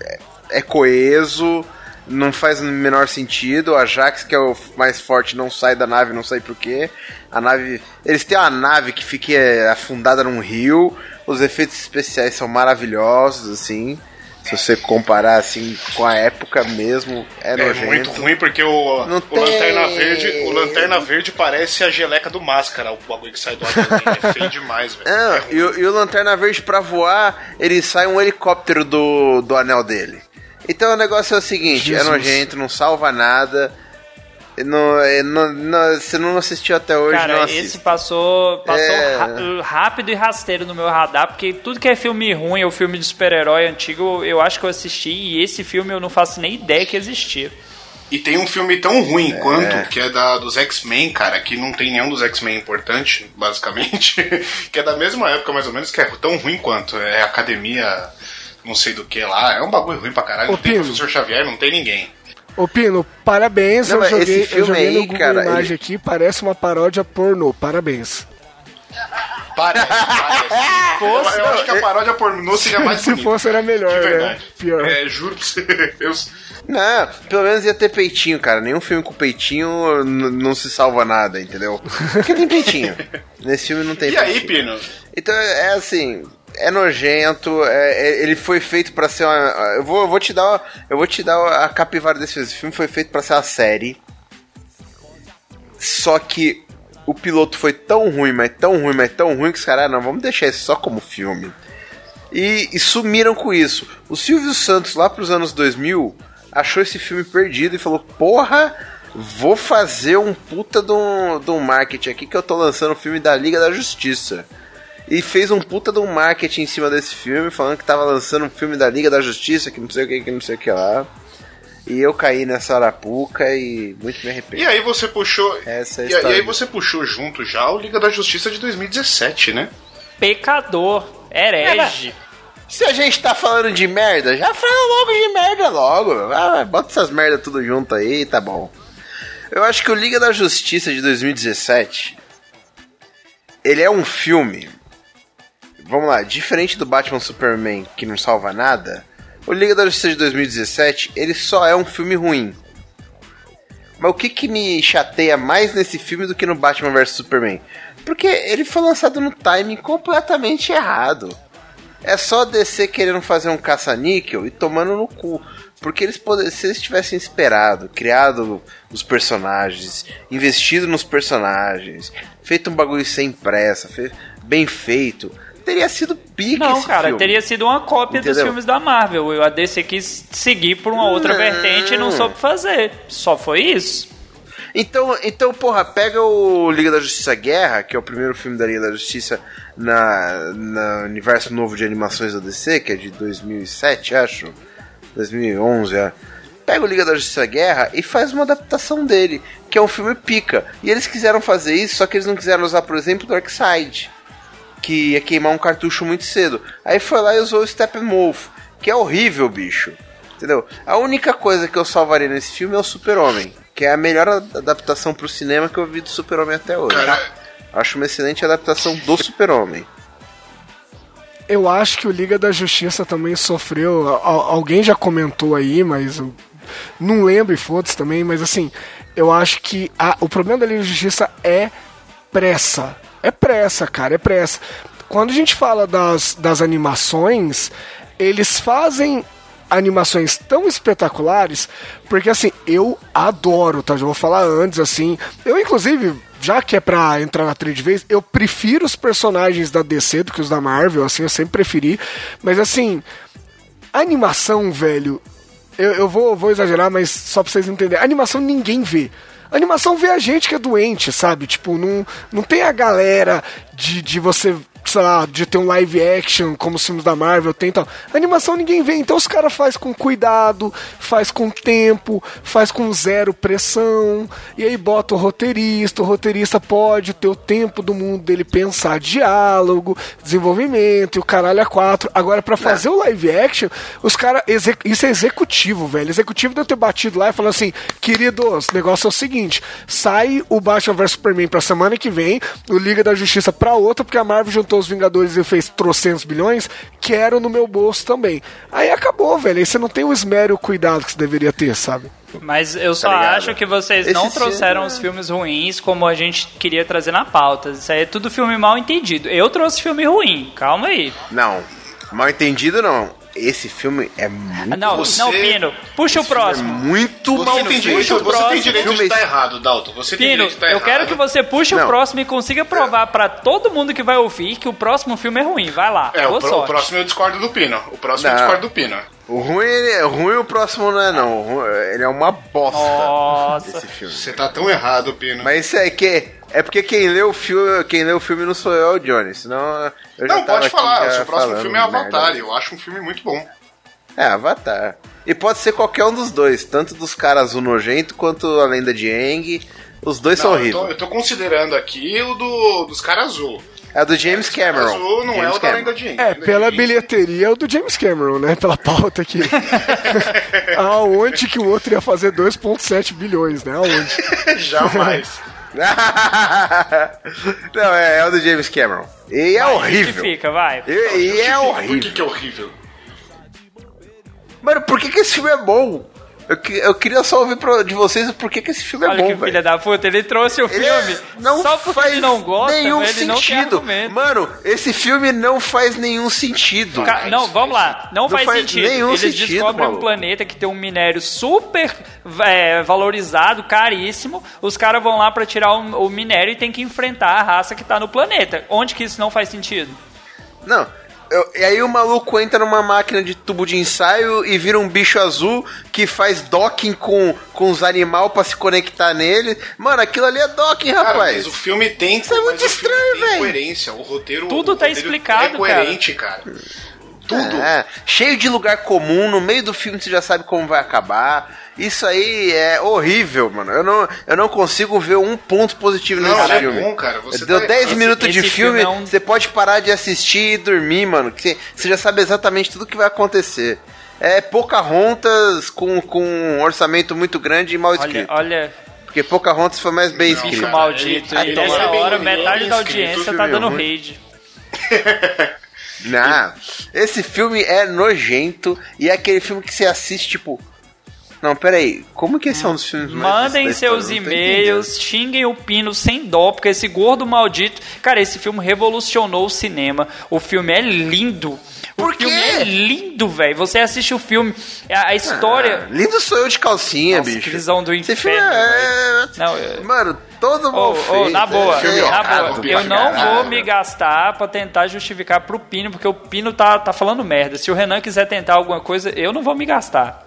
é, é coeso, não faz o menor sentido. O Ajax, que é o mais forte, não sai da nave, não sei porquê. A nave. Eles têm uma nave que fica é, afundada num rio. Os efeitos especiais são maravilhosos, assim. Se você comparar assim com a época mesmo, é, É nojento. muito ruim porque o, Não o tem. Lanterna Verde, o Lanterna Verde parece a geleca do Máscara, o bagulho que sai do avião. é feio demais, velho. É e, o- e o Lanterna Verde pra voar, ele sai um helicóptero do, do anel dele. Então o negócio é o seguinte, Jesus. é nojento, não salva nada. Não, é, não, não, você não assistiu até hoje, não Cara, assiste. esse passou, passou É. rápido e rasteiro no meu radar, porque tudo que é filme ruim ou filme de super-herói antigo, eu acho que eu assisti, e esse filme eu não faço nem ideia que existia. E tem um filme tão ruim quanto, que é da, dos X-Men, cara, que não tem nenhum dos X-Men importante, basicamente, que é da mesma época, mais ou menos, que é tão ruim quanto. É Academia, não sei do que lá. É um bagulho ruim pra caralho. Ô, Não tem Pino. Professor Xavier, não tem ninguém. Ô Pino, parabéns, Não, eu joguei, esse eu filme joguei aí, no Google cara, Imagem ele- aqui, parece uma paródia pornô, parabéns. Parece, parece. fosse- eu, eu acho que a paródia pornô seria mais Se bonita. fosse, era melhor, De né? verdade. Pior. É, juro pra você. Eu, Não, pelo menos ia ter peitinho, cara. Nenhum filme com peitinho não se salva nada, entendeu? Porque tem peitinho. Nesse filme não tem e peitinho. aí, Pino? Então é assim, é nojento, é- é- ele foi feito pra ser uma. Eu vou, eu vou te dar, eu vou te dar a capivara desse filme. Esse filme foi feito pra ser uma série. Só que o piloto foi tão ruim, mas tão ruim, mas tão ruim que os caras, ah, não, vamos deixar isso só como filme. E, e sumiram com isso. O Silvio Santos, lá pros anos 2000, achou esse filme perdido e falou: Porra, vou fazer um puta de um marketing aqui que eu tô lançando o filme da Liga da Justiça. E fez um puta de um marketing em cima desse filme, falando que tava lançando um filme da Liga da Justiça, que não sei o que, que não sei o que lá. E eu caí nessa arapuca e muito me arrependo. E aí você puxou. Essa é a e, e história aí do- você puxou junto já o Liga da Justiça de 2017, né? Pecador, herege. Se a gente tá falando de merda, já fala logo de merda logo. Ah, bota essas merdas tudo junto aí, tá bom. Eu acho que o Liga da Justiça de 2017 ele é um filme. Vamos lá, diferente do Batman Superman que não salva nada, o Liga da Justiça de 2017 ele só é um filme ruim. Mas o que, que me chateia mais nesse filme do que no Batman vs Superman? Porque ele foi lançado no timing completamente errado. É só DC querendo fazer um caça-níquel e tomando no cu. Porque eles poderiam, se eles tivessem esperado, criado os personagens, investido nos personagens, feito um bagulho sem pressa, bem feito, teria sido pique Não, cara, filme. teria sido uma cópia dos Entendeu? filmes da Marvel. A DC quis seguir por uma outra Não. vertente e não soube fazer. Só foi isso. Então, então, porra, pega o Liga da Justiça Guerra, que é o primeiro filme da Liga da Justiça na, na universo novo de animações da DC, que é de 2007, acho. 2011, é. Pega o Liga da Justiça Guerra e faz uma adaptação dele, que é um filme pica. E eles quiseram fazer isso, só que eles não quiseram usar, por exemplo, Darkseid, que ia queimar um cartucho muito cedo. Aí foi lá e usou o Steppenwolf, que é horrível, bicho. Entendeu? A única coisa que eu salvaria nesse filme é o Super-Homem, que é a melhor adaptação pro cinema que eu vi do Super-Homem até hoje. Cara, Acho uma excelente adaptação do Super-Homem. Eu acho que o Liga da Justiça também sofreu. al- Alguém já comentou aí, mas eu não lembro e foda-se também. Mas assim, eu acho que a- o problema da Liga da Justiça é pressa. É pressa, cara, é pressa. Quando a gente fala das, das animações, eles fazem animações tão espetaculares, porque assim, eu adoro, tá? Já vou falar antes, assim. Eu, inclusive, já que é pra entrar na trilha de vez, eu prefiro os personagens da DC do que os da Marvel, assim, eu sempre preferi. Mas assim, animação, velho, eu, eu vou, vou exagerar, mas só pra vocês entenderem. Animação ninguém vê. A animação vê a gente que é doente, sabe? Tipo, não, não tem a galera de, de você, sei lá, de ter um live action como os filmes da Marvel tem tal. Animação ninguém vê, então os caras faz com cuidado, faz com tempo, faz com zero pressão, e aí bota o roteirista, o roteirista pode ter o tempo do mundo dele pensar diálogo, desenvolvimento e o caralho a quatro. Agora, pra fazer o live action, os caras. Isso é executivo, velho. Executivo deve ter batido lá e falando assim: queridos, o negócio é o seguinte: sai o Batman vs Superman pra semana que vem, o Liga da Justiça pra outra, porque a Marvel juntou os Vingadores e fez trocentos bilhões, quero no meu bolso também. Aí acabou, velho. Aí você não tem o esmero e o cuidado que você deveria ter, sabe? Mas eu só ligado? acho que vocês Esse não trouxeram é- os filmes ruins como a gente queria trazer na pauta. Isso aí é tudo filme mal entendido. Eu trouxe filme ruim, calma aí. Não, mal entendido não. Esse filme é muito, Ah, Não, Você- não, Pino, puxa o é próximo. muito Você mal tem puxa o você tem próximo. direito de Filme- estar errado, Dalton. Você tem Pino, direito de estar eu errado. quero que você puxe o Não. próximo e consiga provar pra todo mundo que vai ouvir que o próximo filme é ruim. Vai lá, É, o, pro- o sorte. próximo eu discordo do Pino. O próximo eu Não. discordo do Pino. O ruim, ele é ruim, o próximo não é não. O Ele é uma bosta. Nossa. Esse filme. Você tá tão errado, Pino. Mas isso é que é porque quem lê o filme, quem lê o filme não sou eu, Johnny. Senão eu já Não, tava pode falar. O seu próximo filme é Avatar. merda. Eu acho um filme muito bom. É, Avatar. E pode ser qualquer um dos dois, tanto dos caras azul nojento quanto a lenda de Aang. Os dois são Não, eu, tô, horríveis. eu tô considerando aqui o do, dos caras azul. É do James Cameron. Azul não é James o da Cameron. lenda de Aang. É, Lenda pela bilheteria é o do James Cameron, né? Pela pauta aqui. Aonde que o outro ia fazer 2,7 bilhões, né? Aonde? Jamais. Não, é, é o do James Cameron. E é horrível. Justifica, vai. E, e é Por que, horrível. que é horrível? Mano, por que, que esse filme é bom? Eu, eu queria só ouvir pro- de vocês o porquê que esse filme é Olha bom, filha velho. da puta, ele trouxe o filme não só porque faz ele não gosta, nenhum ele não sentido. argumento. Mano, esse filme não faz nenhum sentido. Ca- Não, vamos lá. Não, Não faz, faz sentido. nenhum Eles sentido, descobrem um maluco. planeta que tem um minério super é, valorizado, caríssimo. Os caras vão lá pra tirar o, o minério e tem que enfrentar a raça que tá no planeta. Onde que isso não faz sentido? Não. Eu- e aí o maluco entra numa máquina de tubo de ensaio e vira um bicho azul que faz docking com, com os animais pra se conectar nele. Mano, aquilo ali é docking, Cara, rapaz. mas o filme tem, Isso é muito estranho, velho. coerência. O roteiro. Tudo o tá roteiro explicado, É coerente, cara. Tudo. É, cheio de lugar comum, no meio do filme você já sabe como vai acabar. Isso aí é horrível, mano. Eu não, eu não consigo ver um ponto positivo Não, nesse é filme. bom, cara. Você Deu tá- 10 esse- minutos de esse filme, filme é um- você pode parar de assistir e dormir, mano. Que você, já sabe exatamente tudo que vai acontecer. É Pocahontas com, com um orçamento muito grande e mal Olha, escrito. olha, Porque Pocahontas foi mais bem Não, escrito. cara, maldito. ele- e ele nessa é hora, é metade da audiência tá é dando ruim. raid. Não, esse filme é nojento e é aquele filme que você assiste, tipo. Não, peraí, como que esse é um dos filmes mais Mandem seus e-mails, xinguem o Pino sem dó, porque esse gordo maldito. Cara, esse filme revolucionou o cinema. O filme é lindo. O Por quê? filme é lindo, velho. Você assiste o filme, a, a história. Ah, lindo sou eu de calcinha, Nossa, bicho. que visão do inferno, é... Não, eu- Mano, todo mal Ô, feito. ô, na boa, é na boa. Eu não vou me gastar pra tentar justificar pro Pino, porque o Pino tá, tá falando merda. Se o Renan quiser tentar alguma coisa, eu não vou me gastar.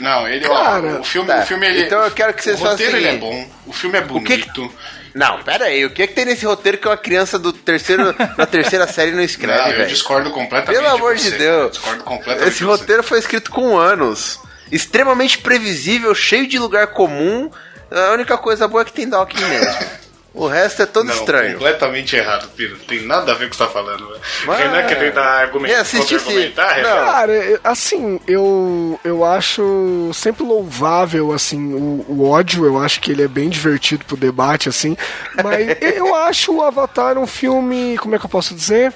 Não, ele, Cara, ó, o filme, tá. o filme ele, Então eu quero que vocês o roteiro façam o ele é bom, o filme é que que- bonito. Não, pera aí, o que é que tem nesse roteiro que uma criança do terceiro, da terceira série não escreve, Não, eu discordo completamente. Pelo amor de. Eu Deus. discordo completamente. Esse de roteiro foi escrito com anos. Extremamente previsível, cheio de lugar comum. A única coisa boa é que tem Dawkins mesmo. O resto é todo Não, estranho. completamente errado, Piro. Não tem nada a ver com o que você tá falando. Mas- Renan quer tentar argumentar, Reassiste sim. contra-argumentar, Renan? Não. Cara, eu- assim, eu, eu acho sempre louvável, assim, o, o ódio, eu acho que ele é bem divertido pro debate, assim, mas eu acho o Avatar um filme, como é que eu posso dizer?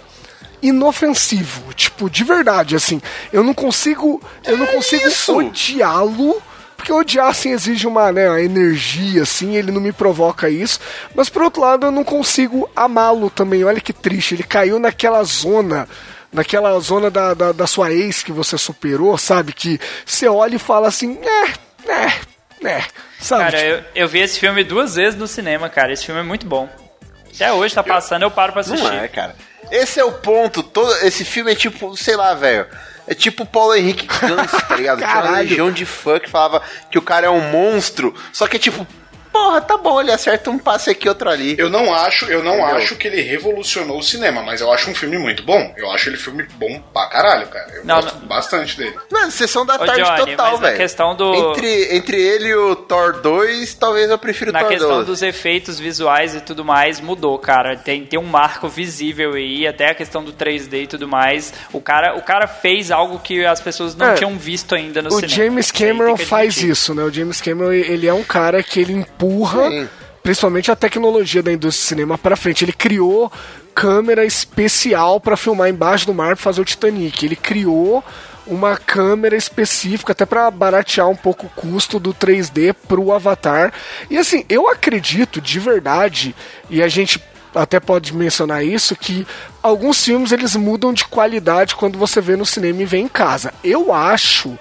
Inofensivo, tipo, de verdade, assim, eu não consigo, eu não consigo odiá-lo, porque odiar, assim, exige uma, né, uma energia, assim, ele não me provoca isso, mas por outro lado eu não consigo amá-lo também, olha que triste, ele caiu naquela zona naquela zona da, da, da sua ex que você superou, sabe? Que você olha e fala assim, é, é, é, sabe? Cara, Tipo, eu, eu vi esse filme duas vezes no cinema, cara. Esse filme é muito bom. Até hoje tá passando, eu paro pra assistir. Não é, cara. Esse é o ponto. Todo, esse filme é tipo, sei lá, velho. É tipo o Paulo Henrique Gans, tá ligado? Tinha uma legião de fã que falava que o cara é um monstro. Só que é tipo, porra, tá bom, ele acerta um passe aqui, outro ali. Eu não acho, eu não Entendeu? acho que ele revolucionou o cinema, mas eu acho um filme muito bom. Eu acho ele filme bom pra caralho, cara. Eu Não, gosto não. bastante dele. Mano, sessão da Ô, tarde Johnny, total, na velho. questão do- Entre, entre ele e o Thor 2, talvez eu prefiro o Na Thor questão 2. dos efeitos visuais e tudo mais, mudou, cara. Tem, tem um marco visível aí, até a questão do 3D e tudo mais. O cara, o cara fez algo que as pessoas não É, tinham visto ainda no o cinema. James Isso aí Cameron faz isso, né? O James Cameron, ele é um cara que ele empurra, Sim. principalmente a tecnologia da indústria do cinema pra frente. Ele criou câmera especial pra filmar embaixo do mar pra fazer o Titanic. Ele criou uma câmera específica até pra baratear um pouco o custo do 3D pro Avatar. E assim, eu acredito de verdade, e a gente até pode mencionar isso, que alguns filmes eles mudam de qualidade quando você vê no cinema e vê em casa. Eu acho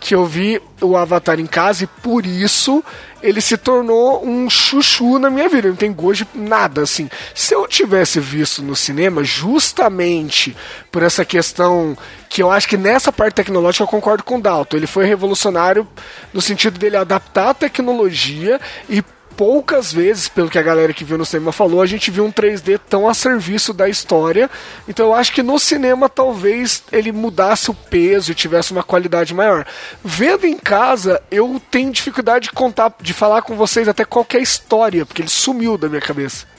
que eu vi o Avatar em casa e por isso ele se tornou um chuchu na minha vida. Não tem gosto de nada assim. Se eu tivesse visto no cinema, justamente por essa questão que eu acho que nessa parte tecnológica eu concordo com o Dalton. Ele foi revolucionário no sentido dele adaptar a tecnologia e poucas vezes, pelo que a galera que viu no cinema falou, a gente viu um 3D tão a serviço da história. Então eu acho que no cinema talvez ele mudasse o peso e tivesse uma qualidade maior. Vendo em casa, eu tenho dificuldade de contar, de falar com vocês até qualquer história, porque ele sumiu da minha cabeça.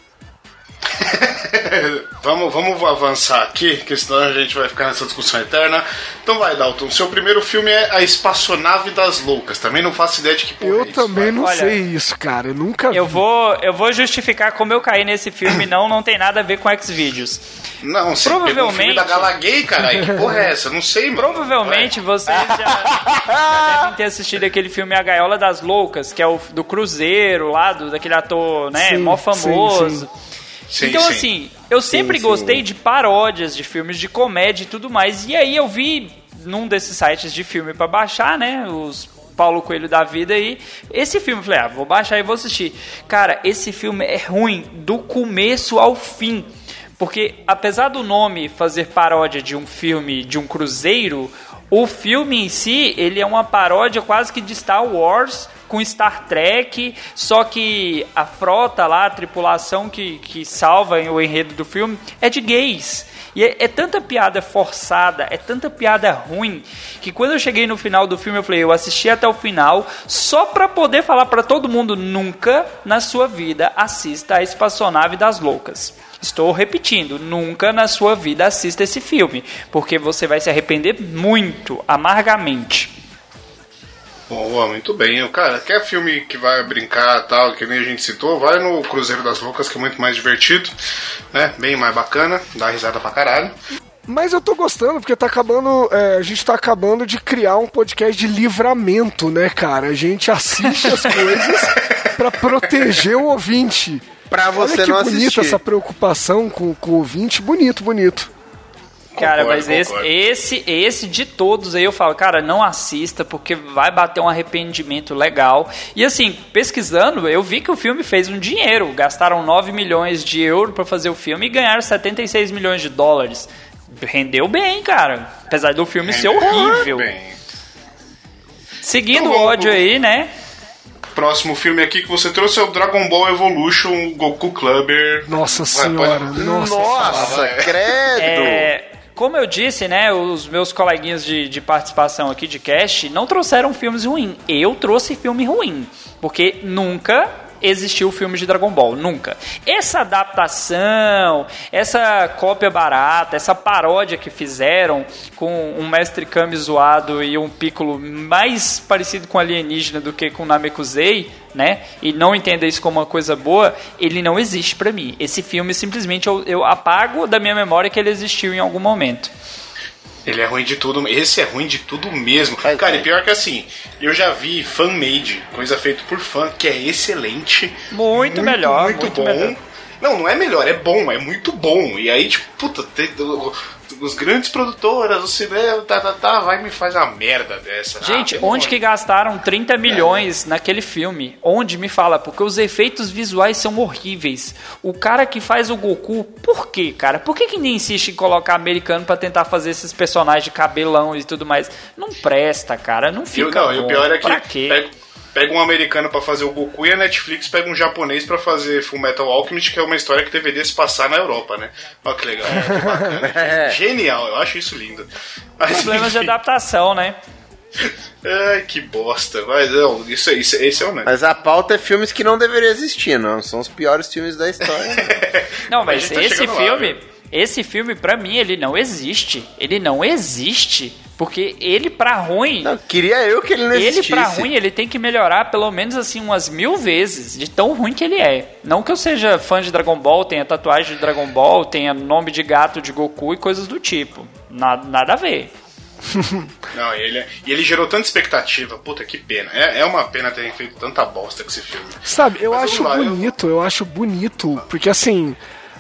vamos, vamos avançar aqui, que senão a gente vai ficar nessa discussão eterna. Então vai, Dalton. Seu primeiro filme é A Espaçonave das Loucas. Também não faço ideia de que porra Eu é isso, também vai. não Olha, sei isso, cara. Eu nunca Eu vi. vou, eu vou justificar como eu caí nesse filme, não, não tem nada a ver com Xvideos. Não, você pegou o filme Provavelmente- da Galaguei, caralho. Que porra é essa? Não sei, mano. Provavelmente vocês já, já devem ter assistido aquele filme A Gaiola das Loucas, que é o do Cruzeiro, lá, do, daquele ator, né, Sim, mó famoso. sim. Sim, então, sim. assim, eu sempre sim. gostei de paródias de filmes de comédia e tudo mais. E aí eu vi num desses sites de filme pra baixar, né? Os Paulo Coelho da vida aí. Esse filme, eu falei, ah, vou baixar e vou assistir. Cara, esse filme é ruim do começo ao fim. Porque apesar do nome fazer paródia de um filme de um cruzeiro, o filme em si, ele é uma paródia quase que de Star Wars com Star Trek, só que a frota lá, a tripulação que, que salva o enredo do filme é de gays. E é, é tanta piada forçada, é tanta piada ruim, que quando eu cheguei no final do filme, eu falei, eu assisti até o final só pra poder falar pra todo mundo, nunca na sua vida assista a Espaçonave das Loucas. Estou repetindo, nunca na sua vida assista esse filme, porque você vai se arrepender muito, amargamente. Boa, muito bem. Cara, quer filme que vai brincar tal, que nem a gente citou, vai no Cruzeiro das Loucas, que é muito mais divertido, né? Bem mais bacana, dá risada pra caralho. Mas eu tô gostando, porque tá acabando. é, a gente tá acabando de criar um podcast de livramento, né, cara? A gente assiste as coisas pra proteger o ouvinte. Pra você Olha que não bonita assistir. essa preocupação com, com o ouvinte. Bonito, bonito. Cara, Concordo, mas esse, concordo. esse, esse de todos aí eu falo, cara, não assista porque vai bater um arrependimento legal. E assim, pesquisando, eu vi que o filme fez um dinheiro. Gastaram 9 milhões de euros pra fazer o filme e ganharam 76 milhões de dólares. Rendeu bem, cara. Apesar do filme ser horrível. Bem. Seguindo Então o ódio pro- aí, né? Próximo filme aqui que você trouxe é o Dragon Ball Evolution Goku Clubber. Nossa Vai, senhora, pode- nossa. Nossa, credo! É, como eu disse, né, os meus coleguinhas de, de participação aqui de cast não trouxeram filmes ruins. Eu trouxe filme ruim, porque nunca existiu filme de Dragon Ball, nunca. Essa adaptação, essa cópia barata, essa paródia que fizeram com um mestre Kami zoado e um Piccolo mais parecido com alienígena do que com Namekusei, né? E não entenda isso como uma coisa boa, ele não existe pra mim. Esse filme simplesmente eu, eu apago da minha memória que ele existiu em algum momento. Ele é ruim de tudo, esse é ruim de tudo mesmo. Faz Cara, bem. e pior que assim, eu já vi fan-made, coisa feita por fã, que é excelente. Muito melhor, muito, muito bom. melhor. Não, não é melhor, é bom, é muito bom. E aí, tipo, puta, os grandes produtoras, o cinema, tá, tá, tá, vai e me faz uma merda dessa. Gente, Ah, onde que gastaram 30 milhões naquele filme? Onde me fala? Porque os efeitos visuais são horríveis. O cara que faz o Goku, por quê, cara? Por que que nem insiste em colocar americano pra tentar fazer esses personagens de cabelão e tudo mais? Não presta, cara. Não fica não, e o bom. pior é que Pra quê? Pega, um americano pra fazer o Goku e a Netflix pega um japonês pra fazer Full Metal Alchemist, que é uma história que deveria se passar na Europa, né? Olha que legal, que bacana. Genial, eu acho isso lindo. Mas, Problemas de enfim, adaptação, né? Ai, que bosta. Mas não, isso, isso, esse é o Mas a pauta é filmes que não deveriam existir, não. São os piores filmes da história. né? Não, Mas mas tá esse lá, filme, viu? esse filme pra mim ele não existe. Ele não existe porque ele pra ruim, Não, queria eu que ele não ele existisse. pra ruim ele tem que melhorar pelo menos assim umas mil vezes de tão ruim que ele é. Não que eu seja fã de Dragon Ball, tenha tatuagem de Dragon Ball, tenha nome de gato de Goku e coisas do tipo. Nada, nada a ver. Não, e ele, e ele gerou tanta expectativa. Puta, que pena. É, é uma pena terem feito tanta bosta com esse filme. Sabe, eu Mas acho lá, eu- bonito, eu... acho bonito, porque assim,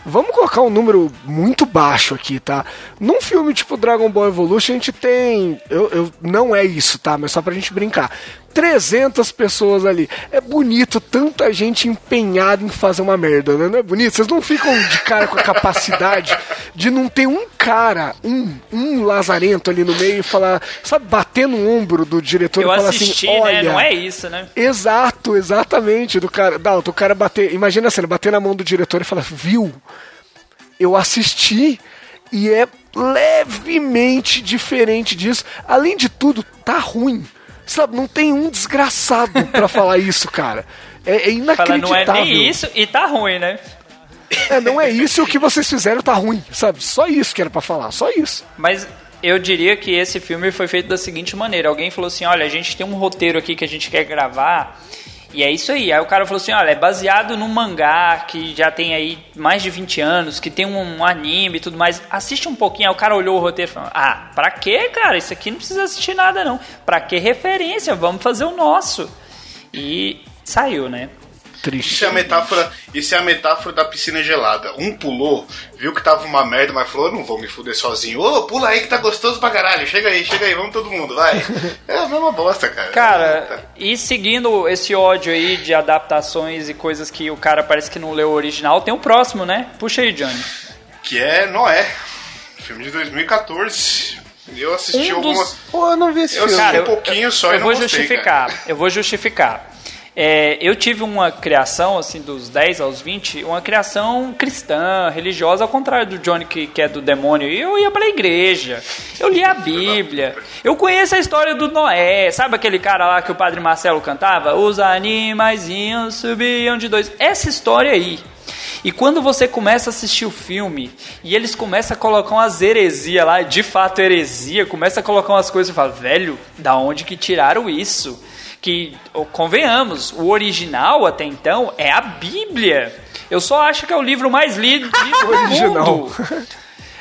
vamos colocar um número muito baixo aqui, tá? Num filme tipo Dragon Ball Evolution, a gente tem. Eu, eu, não é isso, tá? Mas só pra gente brincar. 300 pessoas ali. É bonito, tanta gente empenhada em fazer uma merda, né? Não é bonito? Vocês não ficam de cara com a capacidade de não ter um cara, um, um lazarento ali no meio e falar, sabe, bater no ombro do diretor Eu e falar assisti, assim: né? olha. Não é isso, né? Exato, exatamente. Do cara, Dalton, o cara bater. Imagina a cena, bater na mão do diretor e falar, viu? Eu assisti e é levemente diferente disso. Além de tudo, tá ruim. Sabe, não tem um desgraçado pra falar isso, cara. É, é Fala, não é inacreditável. nem isso e tá ruim, né? É, não é isso e o que vocês fizeram tá ruim, sabe? Só isso que era pra falar, só isso. Mas eu diria que esse filme foi feito da seguinte maneira: alguém falou assim, olha, a gente tem um roteiro aqui que a gente quer gravar. E é isso aí. Aí o cara falou assim: olha, é baseado num mangá que já tem aí mais de 20 anos, que tem um, anime e tudo mais. Assiste um pouquinho. Aí o cara olhou o roteiro e falou: ah, pra quê, cara? Isso aqui não precisa assistir nada, não. Pra que referência? Vamos fazer o nosso. E saiu, né? Triste. Isso é a metáfora, isso é a metáfora da piscina gelada. Um pulou, viu que tava uma merda, mas falou: não vou me fuder sozinho. Ô, pula aí que tá gostoso pra caralho. Chega aí, chega aí, vamos todo mundo, vai. É a mesma bosta, cara. Cara, e seguindo esse ódio aí de adaptações e coisas que o cara parece que não leu o original, tem o próximo, né? Puxa aí, Johnny. Que é Noé, filme de 2014. Eu assisti Um alguma. dos- Pô, eu não vi esse Eu filme. assisti um pouquinho só eu e não vou gostei, justificar. cara. Eu vou justificar. É, eu tive uma criação, assim, dos 10 aos 20, uma criação cristã, religiosa, ao contrário do Johnny, que, que é do demônio. Eu ia pra igreja, eu li a Bíblia, eu conheço a história do Noé. Sabe aquele cara lá que o padre Marcelo cantava? Os animaizinhos subiam de dois. Essa história aí. E quando você começa a assistir o filme e eles começam a colocar umas heresias lá, de fato heresia, começa a colocar umas coisas e fala, velho, da onde que tiraram isso? Que, convenhamos, o original até então é a Bíblia. Eu só acho que é o livro mais lido, lido do Original. mundo.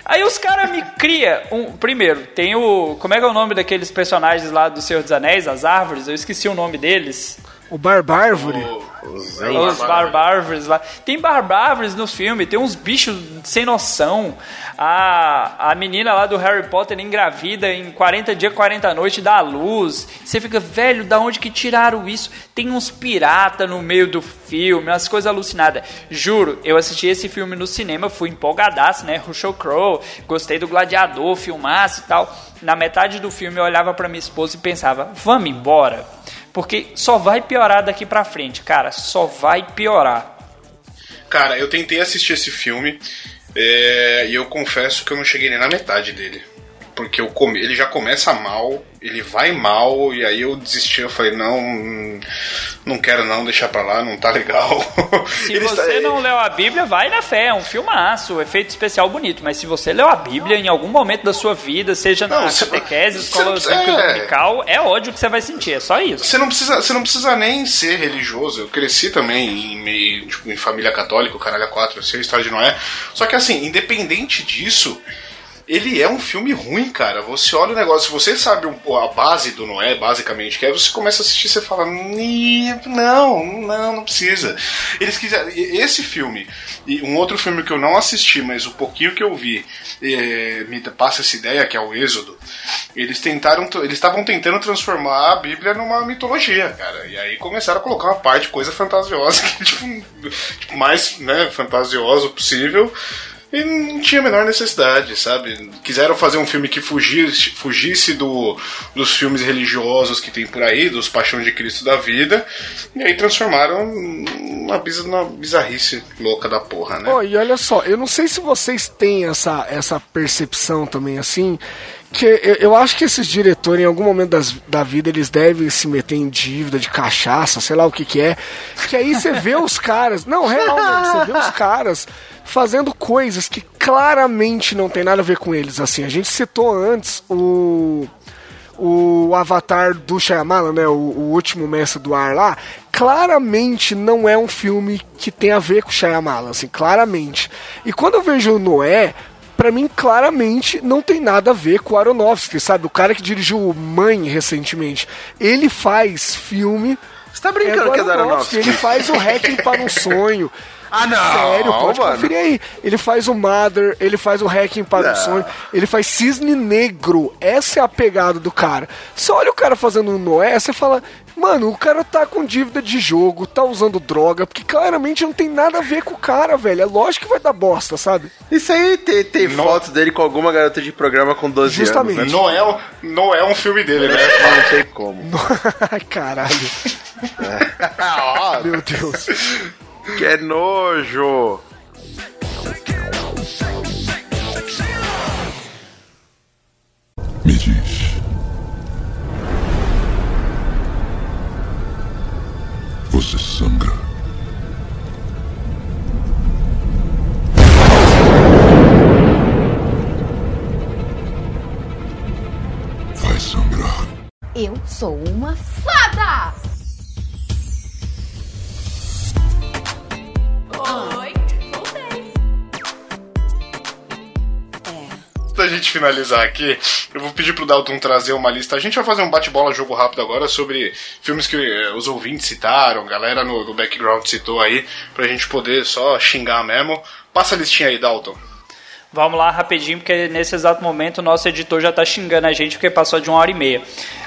Aí os caras me cria um. Primeiro, tem o. Como é que é o nome daqueles personagens lá do Senhor dos Anéis, as árvores? Eu esqueci o nome deles. O Barbárvore. Os barbárvores lá. Tem barbárvores no filme, tem uns bichos sem noção. A, a menina lá do Harry Potter engravida em 40 dias, 40 noites, dá à luz. Você fica, velho, da onde que tiraram isso? Tem uns pirata no meio do filme, umas coisas alucinadas. Juro, eu assisti esse filme no cinema, fui empolgadaço, né? Russell Crowe, gostei do Gladiador, filmaço e tal. Na metade do filme eu olhava pra minha esposa e pensava, vamos embora. Porque só vai piorar daqui pra frente, cara. Só vai piorar. Cara, eu tentei assistir esse filme é, e eu confesso que eu não cheguei nem na metade dele. Porque eu come, ele já começa mal, ele vai mal, e aí eu desisti, eu falei, não, não quero não, deixar pra lá, não tá legal. Se Ele você está- não leu a Bíblia, vai na fé. É um filmaço, efeito especial bonito. Mas se você leu a Bíblia em algum momento da sua vida, seja na Não, você- catequese, escola é. dominical, é ódio que você vai sentir. É só isso. Você não precisa, você não precisa nem ser religioso. Eu cresci também em meio, tipo, em família católica, o caralho a quatro, eu sei a história de Noé. Só que assim, independente disso, ele é um filme ruim, cara. Você olha o negócio, você sabe a base do Noé, basicamente, que é você começa a assistir e fala, "Ih, não, não, não precisa. Eles quiseram. Esse filme, e um outro filme que eu não assisti, mas o pouquinho que eu vi eh, me passa essa ideia, que é o Êxodo. Eles tentaram, eles estavam tentando transformar a Bíblia numa mitologia, cara. E aí começaram a colocar uma parte, coisa fantasiosa, que, tipo, tipo, mais né, fantasioso possível. E não tinha a menor necessidade, sabe? Quiseram fazer um filme que fugisse, fugisse do, dos filmes religiosos que tem por aí, dos Paixões de Cristo da vida, e aí transformaram uma, uma bizarrice louca da porra, né? Ó, e olha só, eu não sei se vocês têm essa, essa percepção também assim, que eu, eu acho que esses diretores, em algum momento das- da vida, eles devem se meter em dívida de cachaça, sei lá o que que é, que aí você vê os caras, não, realmente, você vê os caras fazendo coisas que claramente não tem nada a ver com eles, assim, a gente citou antes o o Avatar do Shyamalan, né, o, o último mestre do ar lá, claramente não é um filme que tem a ver com o Shyamalan, assim, claramente. E quando eu vejo o Noé, pra mim claramente não tem nada a ver com o Aronofsky, sabe? O cara que dirigiu o Mãe recentemente, ele faz filme Você tá brincando que é do Aronofsky? ele faz o Hacking para um Sonho. Ah, não, Sério, pode mano. conferir aí. Ele faz o Mother, ele faz o Hacking para Não. o Sonho, ele faz Cisne Negro. Essa é a pegada do cara. Você olha o cara fazendo um Noé, você fala, mano, o cara tá com dívida de jogo, tá usando droga, porque claramente não tem nada a ver com o cara, velho. É lógico que vai dar bosta, sabe? Isso aí tem, tem Não. fotos dele com alguma garota de programa com 12 Justamente. anos. Não é, um- não é um filme dele, né? Né? Não sei como. Ai, caralho. Ah, Meu Deus. Que é nojo! Me diz. Você sangra. Vai sangrar. Eu sou uma fada! Gente finalizar aqui, eu vou pedir pro Dalton trazer uma lista. A gente vai fazer um bate-bola jogo rápido agora sobre filmes que eh, os ouvintes citaram, galera no, no background citou aí, pra gente poder só xingar mesmo. Passa a listinha aí, Dalton. Vamos lá rapidinho, porque nesse exato momento o nosso editor já tá xingando a gente porque passou de uma hora e meia.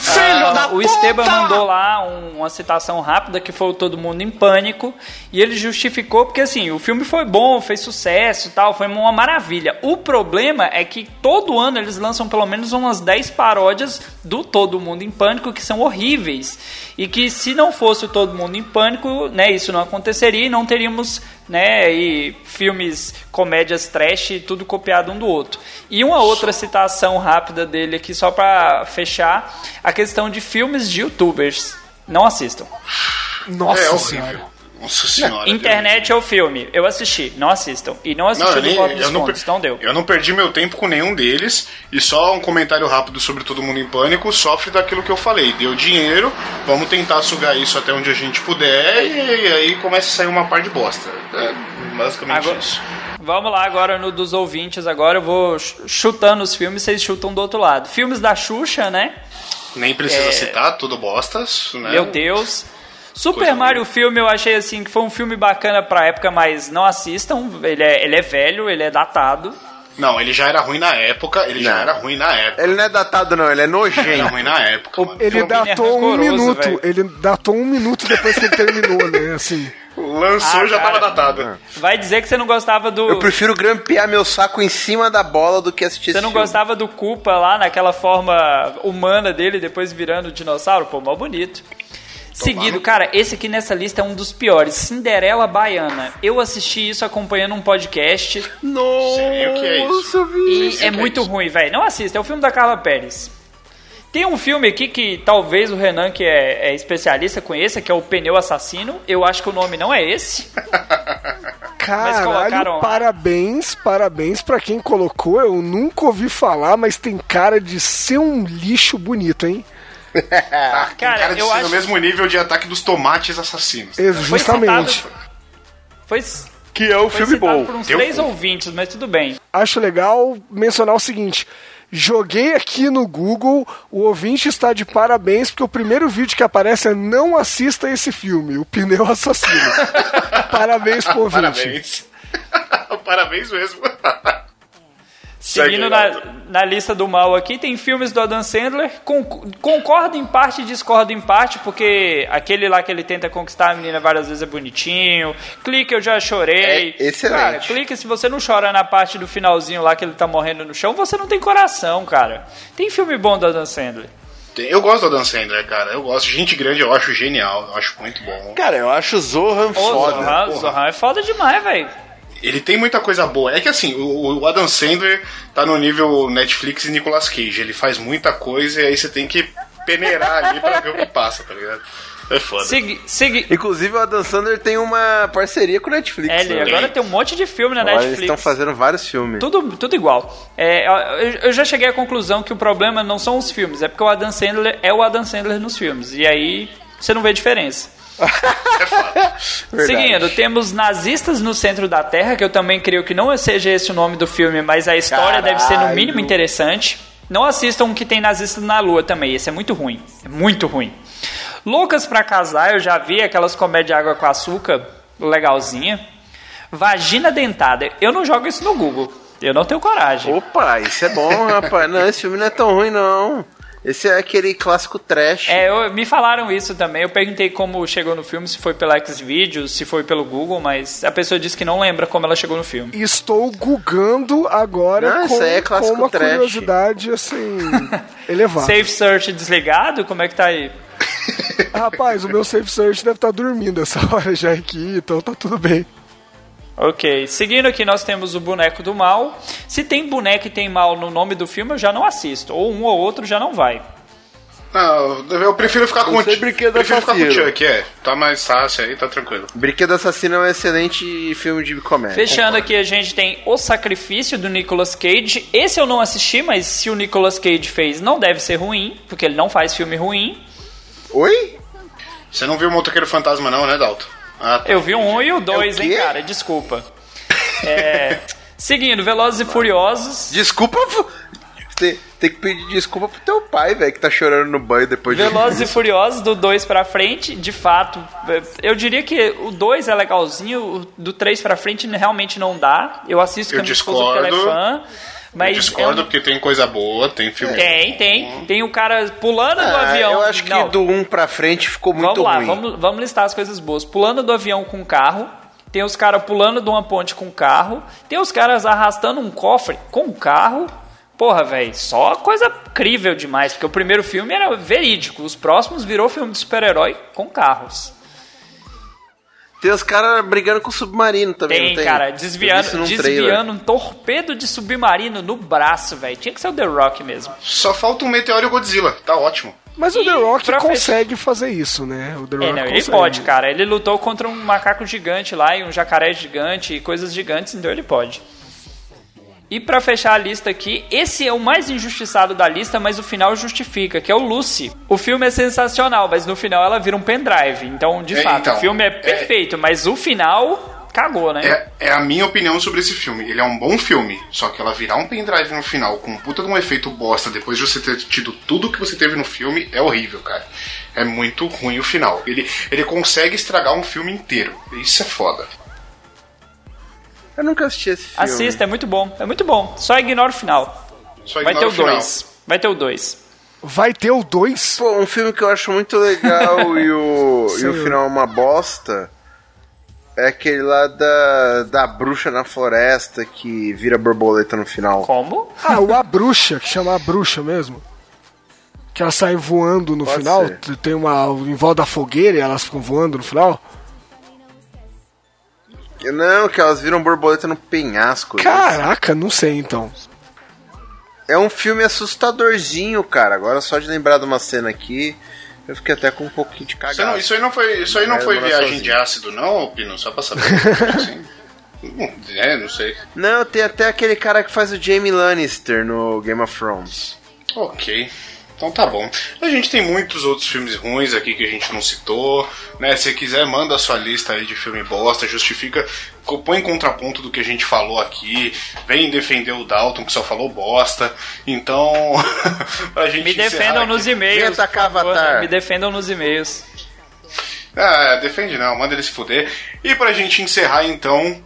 Ah, o Esteban mandou lá um- uma citação rápida que foi o Todo Mundo em Pânico. E ele justificou porque assim, o filme foi bom, fez sucesso e tal, foi uma maravilha. O problema é que todo ano eles lançam pelo menos umas 10 paródias do Todo Mundo em Pânico que são horríveis. E que se não fosse o Todo Mundo em Pânico, né, isso não aconteceria e não teríamos né, e filmes, comédias trash, tudo copiado um do outro. E uma outra citação rápida dele aqui, só pra fechar, a questão de filmes de youtubers. Não assistam. Nossa é horrível. senhora. Nossa senhora. Internet é o filme. Eu assisti, não assistam. E não assisti Não, eu, nem- eu não, per- então deu. eu não perdi meu tempo com nenhum deles. E só um comentário rápido sobre Todo Mundo em Pânico. Sofre daquilo que eu falei. Deu dinheiro, vamos tentar sugar isso até onde a gente puder. E, aí começa a sair uma par de bosta. É basicamente Agora- isso. Vamos lá agora no dos ouvintes. Agora eu vou ch- chutando os filmes, vocês chutam do outro lado. Filmes da Xuxa, né? Nem precisa É. citar, tudo bostas. Né? Meu Deus. Super Coisa Mario filme eu achei assim que foi um filme bacana pra época, mas não assistam. Ele é, ele é velho, ele é datado. Não, ele já era ruim na época. Ele já Não. era ruim na época. Ele não é datado, não, ele é Era nojento. ruim na época, mano. Ele datou um minuto. velho. Ele datou um minuto depois que ele terminou, né? Assim. Lançou Ah, já tava cara. datado. Vai dizer que você não gostava do. Eu prefiro grampear meu saco em cima da bola do que assistir Você esse não filme. gostava do Koopa lá naquela forma humana dele, depois virando dinossauro? Pô, mal bonito. Seguido, cara, esse aqui nessa lista é um dos piores. Cinderela Baiana. Eu assisti isso acompanhando um podcast Nossa, Sei o que é isso. e sei é é muito ruim, velho. Não assista, é o filme da Carla Pérez. Tem um filme aqui que talvez o Renan, que é, é especialista, conheça, que é o Pneu Assassino. Eu acho que o nome não é esse. Caralho, colocaram parabéns, parabéns pra quem colocou. Eu nunca ouvi falar, mas tem cara de ser um lixo bonito, hein? Tem Cara, cara de eu ser acho- no mesmo nível de ataque dos tomates assassinos. Ex- Foi Justamente. citado- Foi, Que é o foi filme bom. por uns Teu três ouvintes, mas tudo bem. Acho legal mencionar o seguinte. Joguei aqui no Google, o ouvinte está de parabéns, porque o primeiro vídeo que aparece é não assista esse filme, o pneu assassino. parabéns pro ouvinte. Parabéns. Parabéns mesmo. Seguindo na, na lista do mal aqui, tem filmes do Adam Sandler. Con- concordo em parte e discordo em parte, porque aquele lá que ele tenta conquistar a menina várias vezes é bonitinho. Clique, eu já chorei. É excelente. Cara, clique, se você não chora na parte do finalzinho lá que ele tá morrendo no chão, você não tem coração, cara. Tem filme bom do Adam Sandler. Eu gosto do Dan Sandler, cara. Eu gosto. Gente grande eu acho genial. Eu acho muito bom. Cara, eu acho o Zohan Ô, foda. Zohan. Zohan é foda demais, velho. Ele tem muita coisa boa. É que assim, o, o Adam Sandler tá no nível Netflix e Nicolas Cage. Ele faz muita coisa e aí você tem que peneirar ali pra ver o que passa, tá ligado? É foda. Segui, segui. Inclusive o Adam Sandler tem uma parceria com o Netflix. É, ele né? agora tem um monte de filme na Eles Netflix. estão fazendo vários filmes. Tudo, tudo igual. É, eu, eu já cheguei à conclusão que o problema não são os filmes, é porque o Adam Sandler é o Adam Sandler nos filmes. E aí você não vê diferença. Verdade. Seguindo, temos Nazistas no Centro da Terra, que eu também creio que não seja esse o nome do filme, mas a história deve ser no Caralho. mínimo interessante. Não assistam um que tem nazistas na Lua também, esse é muito ruim. É muito ruim. Loucas pra Casar, eu já vi aquelas comédias água com açúcar, legalzinha. Vagina Dentada, eu não jogo isso no Google. Eu não tenho coragem. Opa, isso é bom, rapaz. Não, esse filme não é tão ruim, não. Esse é aquele clássico trash. É, eu- me falaram isso também. Eu perguntei como chegou no filme, se foi pela Xvideos, se foi pelo Google, mas a pessoa disse que não lembra como ela chegou no filme. Estou googando agora Não, com, é com clássico uma trash. curiosidade assim elevada. Safe Search desligado? Como é que tá aí? Rapaz, o meu safe search deve estar dormindo essa hora já aqui, então tá tudo bem. Ok, seguindo aqui nós temos o Boneco do Mal. Se tem boneco e tem mal no nome do filme, eu já não assisto. Ou um ou outro já não vai. Não, eu prefiro ficar com o Chuck. brinquedo Prefiro ficar com o assassino. Chuck, é. Tá mais fácil aí, tá tranquilo. Brinquedo Assassino é um excelente filme de comédia. Fechando aqui, a gente tem O Sacrifício do Nicolas Cage. Esse eu não assisti, mas se o Nicolas Cage fez, não deve ser ruim, porque ele não faz filme ruim. Oi? Você não viu o Motoqueiro Fantasma não, né, Dalton? Ah, tá. Eu vi o 1 e o 2, É hein, cara? Desculpa. É, seguindo, Velozes e Furiosos. Desculpa. Tem, tem que pedir desculpa pro teu pai, velho, que tá chorando no banho depois de. Velozes e Furiosos do 2 pra frente, de fato, eu diria que o 2 é legalzinho, o do 3 pra frente realmente não dá. Eu assisto Eu com a minha esposa porque ela é fã. Mas eu discordo é um- porque tem coisa boa, tem filme. Tem, tem. Tem o cara pulando do Ah, avião. eu acho que Não, do 1 pra frente ficou muito Vamos lá, ruim. vamos, vamos listar as coisas boas. Pulando do avião com carro. Tem os caras pulando de uma ponte com carro. Tem os caras arrastando um cofre com carro. Porra, velho, só coisa crível demais. Porque o primeiro filme era verídico. Os próximos virou filme de super-herói com carros. Tem os caras brigando com o submarino também, Tem, não tem? cara, desviando, desviando um torpedo de submarino no braço, velho. Tinha que ser o The Rock mesmo. Só falta um Meteoro e o Godzilla, tá ótimo. Mas o E The Rock pra consegue fazer isso, né? O The Rock É, não, ele pode, cara. Ele lutou contra um macaco gigante lá e um jacaré gigante e coisas gigantes, então ele pode. E pra fechar a lista aqui, esse é o mais injustiçado da lista, mas o final justifica, que é o Lucy. O filme é sensacional, mas no final ela vira um pendrive. Então, de É, fato, então, o filme é perfeito, mas o final cagou, né? É, é a minha opinião sobre esse filme. Ele é um bom filme, só que ela virar um pendrive no final com um puta de um efeito bosta depois de você ter tido tudo que você teve no filme é horrível, cara. É muito ruim o final. Ele, ele consegue estragar um filme inteiro. Isso é foda. Eu nunca assisti esse filme. Assista, é muito bom. É muito bom. Só ignora o final. Só Vai ter o final. 2. Vai ter o 2. Vai ter o 2? Pô, um filme que eu acho muito legal e, o, e o final é uma bosta é aquele lá da, da bruxa na floresta que vira borboleta no final. Como? Ah, o A Bruxa, que chama A Bruxa mesmo. Que ela sai voando no Pode final. ser. Tem uma. em volta da fogueira e elas ficam voando no final. Não, que elas viram borboleta no penhasco. Caraca, não sei então. É um filme assustadorzinho, cara. Agora só de lembrar de uma cena aqui, eu fiquei até com um pouquinho de Isso, cagada. não, isso aí não foi, isso aí não foi viagem sozinho. de ácido, não, Pino? Só pra saber. Assim. É, não sei. Não, tem até aquele cara que faz o Jamie Lannister no Game of Thrones. Ok. Então tá bom. A gente tem muitos outros filmes ruins aqui que a gente não citou, né? Se quiser, manda a sua lista aí de filme bosta, justifica, põe em contraponto do que a gente falou aqui, vem defender o Dalton que só falou bosta. Então, pra gente Me defendam nos e-mails. Me defendam nos e-mails. Ah, defende não, manda ele se fuder. E pra gente encerrar então,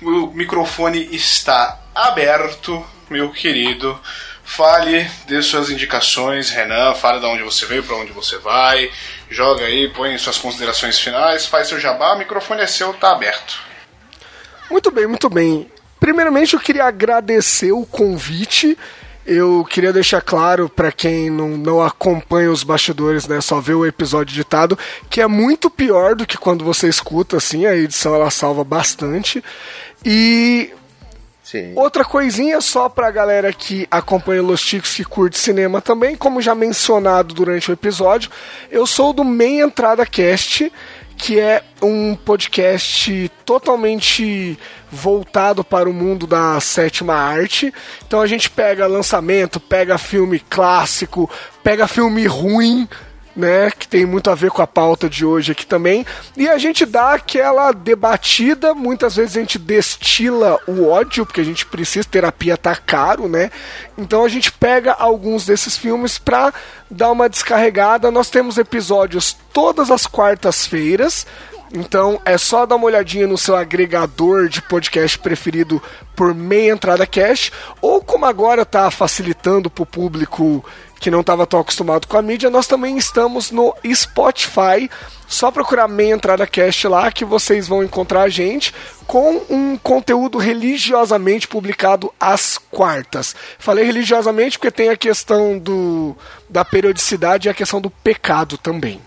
o microfone está aberto, meu querido. Fale, dê suas indicações, Renan, fale de onde você veio, pra onde você vai. Joga aí, põe suas considerações finais, faz seu jabá, o microfone é seu, tá aberto. Muito bem, muito bem. Primeiramente, eu queria agradecer o convite. Eu queria deixar claro para quem não, não acompanha os bastidores, né, só vê o episódio editado, que é muito pior do que quando você escuta, assim, a edição ela salva bastante. E Sim. Outra coisinha só pra galera que acompanha Los Ticos que curte cinema também, como já mencionado durante o episódio, eu sou do Meia Entrada Cast, que é um podcast totalmente voltado para o mundo da sétima arte. Então a gente pega lançamento, pega filme clássico, pega filme ruim, né, que tem muito a ver com a pauta de hoje aqui também. E a gente dá aquela debatida, muitas vezes a gente destila o ódio, porque a gente precisa, terapia tá caro, né? Então a gente pega alguns desses filmes pra dar uma descarregada. Nós temos episódios todas as quartas-feiras. Então é só dar uma olhadinha no seu agregador de podcast preferido por meia entrada cash, ou como agora tá facilitando pro público que não estava tão acostumado com a mídia, nós também estamos no Spotify. Só procurar meia entrada cast lá que vocês vão encontrar a gente com um conteúdo religiosamente publicado às quartas. Falei religiosamente porque tem a questão do da periodicidade e a questão do pecado também.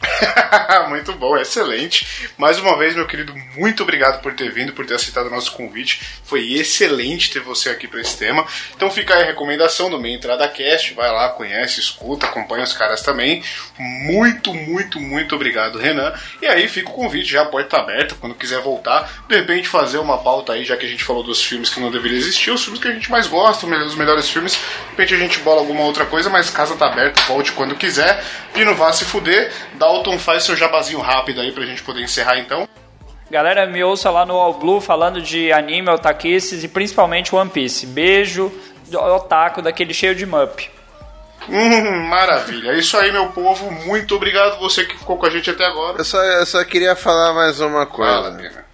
muito bom, excelente. Mais uma vez, meu querido, muito obrigado por ter vindo, por ter aceitado o nosso convite. Foi excelente ter você aqui para esse tema. Então fica aí a recomendação do Meia Entrada Cast. Vai lá, conhece, escuta, acompanha os caras também. Muito, muito, muito obrigado, Renan. E aí fica o convite já, a porta aberta, quando quiser voltar. De repente fazer uma pauta aí, já que a gente falou dos filmes que não deveriam existir, os filmes que a gente mais gosta, os melhores filmes. De repente a gente bola alguma outra coisa, mas casa tá aberta, volte quando quiser. Pino vá se fuder, Dalton faz seu jabazinho rápido aí pra gente poder encerrar então. Galera, me ouça lá no All Blue falando de anime, otakices e principalmente One Piece. Beijo, otaku daquele cheio de mup. Hum, maravilha. É isso aí, meu povo. Muito obrigado você que ficou com a gente até agora. Eu só, eu só queria falar mais uma coisa. Fala.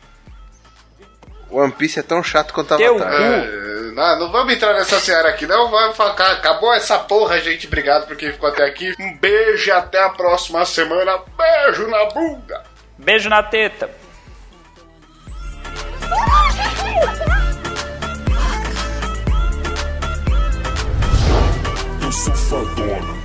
One Piece é tão chato quanto Teu Avatar. cu. É, não, não vamos entrar nessa seara aqui, não. Vai falar, acabou essa porra, gente. Obrigado por quem ficou até aqui. Um beijo e até a próxima semana. Beijo na bunda. Beijo na teta. Eu sou fadona.